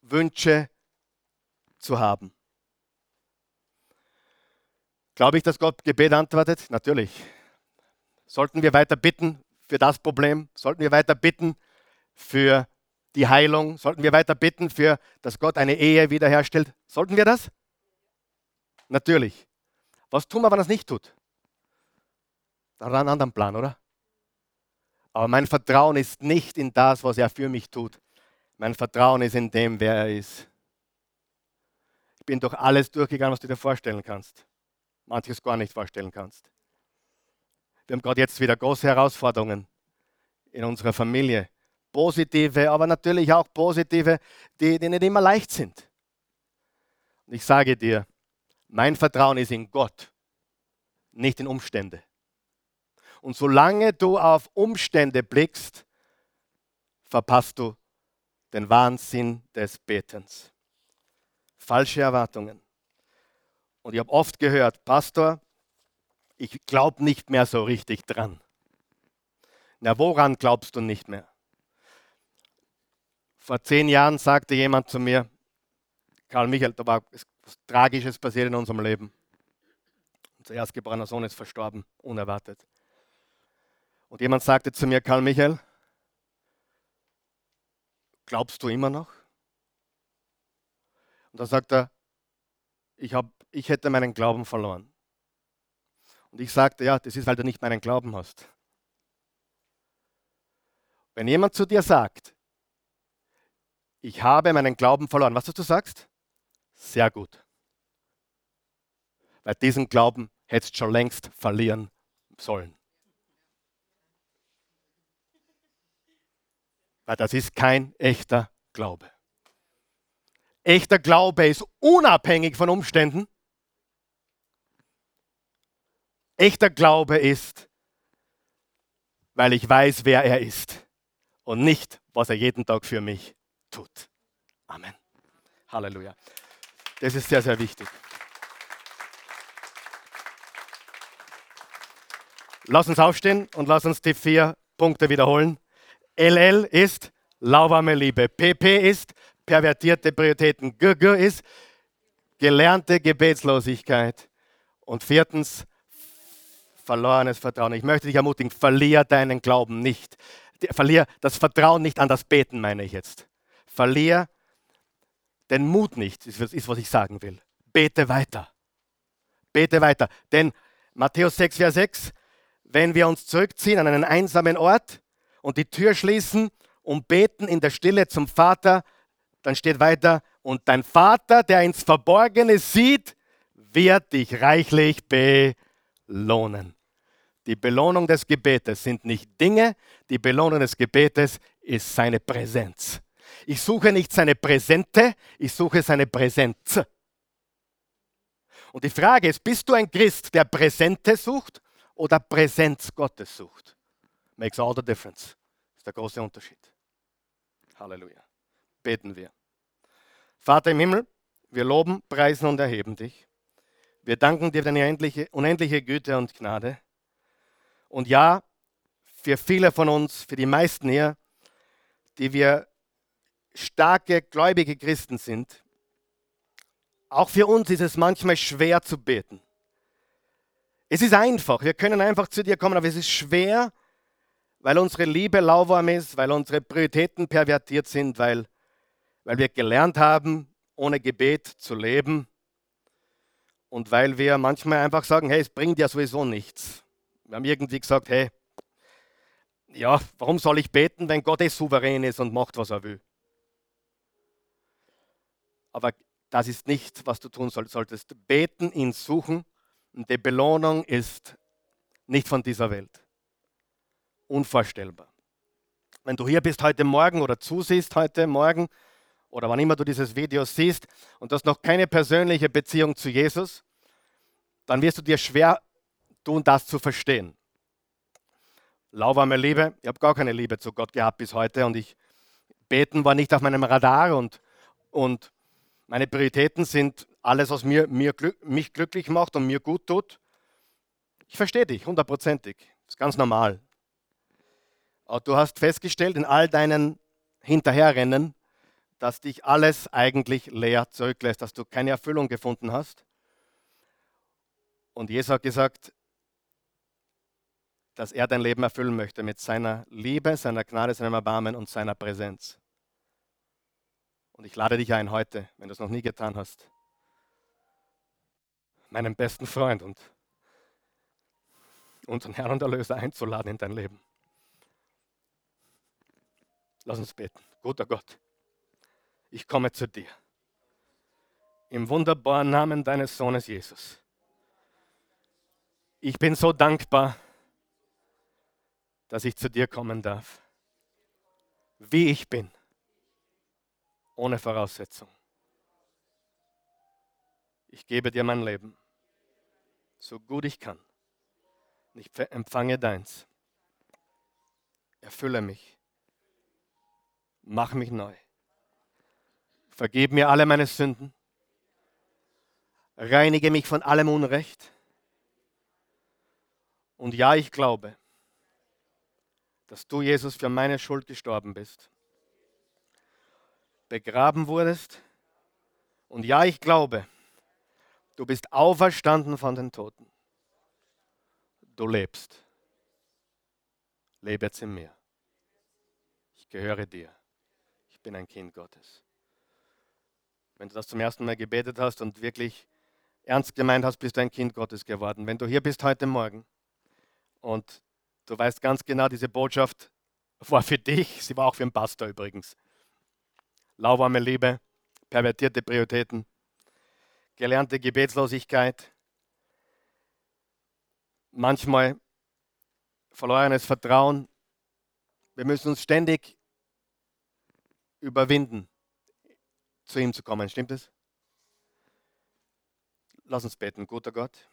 Wünsche zu haben. Glaube ich, dass Gott Gebet antwortet? Natürlich. Sollten wir weiter bitten für das Problem? Sollten wir weiter bitten für die Heilung? Sollten wir weiter bitten für, dass Gott eine Ehe wiederherstellt? Sollten wir das? Natürlich. Was tun wir, wenn er es nicht tut? Dann hat er einen anderen Plan, oder? Aber mein Vertrauen ist nicht in das, was er für mich tut. Mein Vertrauen ist in dem, wer er ist. Ich bin durch alles durchgegangen, was du dir vorstellen kannst. Manches gar nicht vorstellen kannst. Wir haben gerade jetzt wieder große Herausforderungen in unserer Familie. Positive, aber natürlich auch positive, die, die nicht immer leicht sind. Und ich sage dir, mein Vertrauen ist in Gott, nicht in Umstände. Und solange du auf Umstände blickst, verpasst du den Wahnsinn des Betens. Falsche Erwartungen. Und ich habe oft gehört, Pastor, ich glaube nicht mehr so richtig dran. Na, woran glaubst du nicht mehr? Vor zehn Jahren sagte jemand zu mir, Karl Michael, da war was Tragisches passiert in unserem Leben. Unser erstgeborener Sohn ist verstorben, unerwartet. Und jemand sagte zu mir, Karl Michael, glaubst du immer noch? Und da sagt er, ich, hab, ich hätte meinen Glauben verloren. Und ich sagte, ja, das ist, weil du nicht meinen Glauben hast. Wenn jemand zu dir sagt, ich habe meinen Glauben verloren, was du sagst? Sehr gut. Weil diesen Glauben hättest du schon längst verlieren sollen. Weil das ist kein echter Glaube. Echter Glaube ist unabhängig von Umständen Echter Glaube ist, weil ich weiß, wer er ist und nicht, was er jeden Tag für mich tut. Amen. Halleluja. Das ist sehr, sehr wichtig. Lass uns aufstehen und lass uns die vier Punkte wiederholen. LL ist lauwarme Liebe. PP ist pervertierte Prioritäten. GG ist gelernte Gebetslosigkeit. Und viertens, verlorenes Vertrauen. Ich möchte dich ermutigen, verlier deinen Glauben nicht. Verlier das Vertrauen nicht an das Beten, meine ich jetzt. Verlier den Mut nicht, ist, ist was ich sagen will. Bete weiter. Bete weiter. Denn Matthäus 6, Vers 6, wenn wir uns zurückziehen an einen einsamen Ort und die Tür schließen und beten in der Stille zum Vater, dann steht weiter, und dein Vater, der ins Verborgene sieht, wird dich reichlich belohnen. Die Belohnung des Gebetes sind nicht Dinge, die Belohnung des Gebetes ist seine Präsenz. Ich suche nicht seine Präsente, ich suche seine Präsenz. Und die Frage ist, bist du ein Christ, der Präsente sucht oder Präsenz Gottes sucht? Makes all the difference. Das ist der große Unterschied. Halleluja. Beten wir. Vater im Himmel, wir loben, preisen und erheben dich. Wir danken dir für deine unendliche Güte und Gnade. Und ja, für viele von uns, für die meisten hier, die wir starke, gläubige Christen sind, auch für uns ist es manchmal schwer zu beten. Es ist einfach, wir können einfach zu dir kommen, aber es ist schwer, weil unsere Liebe lauwarm ist, weil unsere Prioritäten pervertiert sind, weil, weil wir gelernt haben, ohne Gebet zu leben und weil wir manchmal einfach sagen, hey, es bringt ja sowieso nichts. Wir haben irgendwie gesagt, hey, ja, warum soll ich beten, wenn Gott eh souverän ist und macht, was er will? Aber das ist nicht, was du tun solltest. Beten, ihn suchen und die Belohnung ist nicht von dieser Welt unvorstellbar. Wenn du hier bist heute Morgen oder zusiehst heute Morgen oder wann immer du dieses Video siehst und du hast noch keine persönliche Beziehung zu Jesus, dann wirst du dir schwer tun, das zu verstehen. Lauwarme Liebe, ich habe gar keine Liebe zu Gott gehabt bis heute und ich beten war nicht auf meinem Radar und, und meine Prioritäten sind alles, was mir, mir, mich glücklich macht und mir gut tut. Ich verstehe dich hundertprozentig. Das ist ganz normal. Du hast festgestellt in all deinen Hinterherrennen, dass dich alles eigentlich leer zurücklässt, dass du keine Erfüllung gefunden hast. Und Jesus hat gesagt, dass er dein Leben erfüllen möchte mit seiner Liebe, seiner Gnade, seinem Erbarmen und seiner Präsenz. Und ich lade dich ein heute, wenn du es noch nie getan hast, meinen besten Freund und unseren Herrn und Erlöser einzuladen in dein Leben. Lass uns beten. Guter Gott, ich komme zu dir. Im wunderbaren Namen deines Sohnes Jesus. Ich bin so dankbar, dass ich zu dir kommen darf, wie ich bin, ohne Voraussetzung. Ich gebe dir mein Leben, so gut ich kann. Ich empfange deins. Erfülle mich mach mich neu. Vergib mir alle meine Sünden. Reinige mich von allem Unrecht. Und ja, ich glaube, dass du, Jesus, für meine Schuld gestorben bist, begraben wurdest. Und ja, ich glaube, du bist auferstanden von den Toten. Du lebst. Lebe jetzt in mir. Ich gehöre dir bin ein Kind Gottes. Wenn du das zum ersten Mal gebetet hast und wirklich ernst gemeint hast, bist du ein Kind Gottes geworden. Wenn du hier bist heute Morgen und du weißt ganz genau, diese Botschaft war für dich, sie war auch für den Pastor übrigens. Lauwarme Liebe, pervertierte Prioritäten, gelernte Gebetslosigkeit, manchmal verlorenes Vertrauen. Wir müssen uns ständig überwinden, zu ihm zu kommen. Stimmt es? Lass uns beten, guter Gott.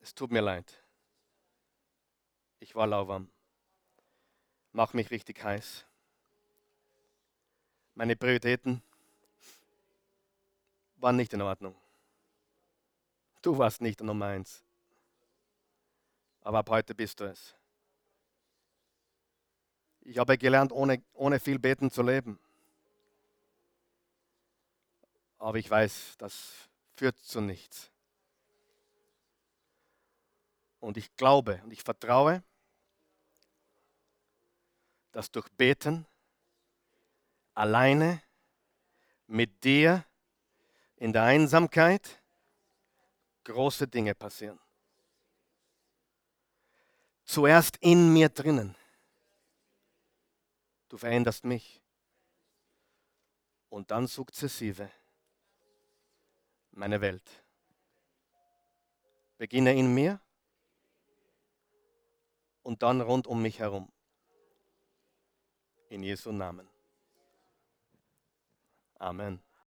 Es tut mir leid. Ich war lauwarm. Mach mich richtig heiß. Meine Prioritäten waren nicht in Ordnung. Du warst nicht Nummer eins. Aber ab heute bist du es. Ich habe gelernt, ohne, ohne viel Beten zu leben. Aber ich weiß, das führt zu nichts. Und ich glaube und ich vertraue, dass durch Beten alleine mit dir in der Einsamkeit große Dinge passieren. Zuerst in mir drinnen Du veränderst mich. Und dann sukzessive meine Welt. Beginne in mir und dann rund um mich herum. In Jesu Namen. Amen.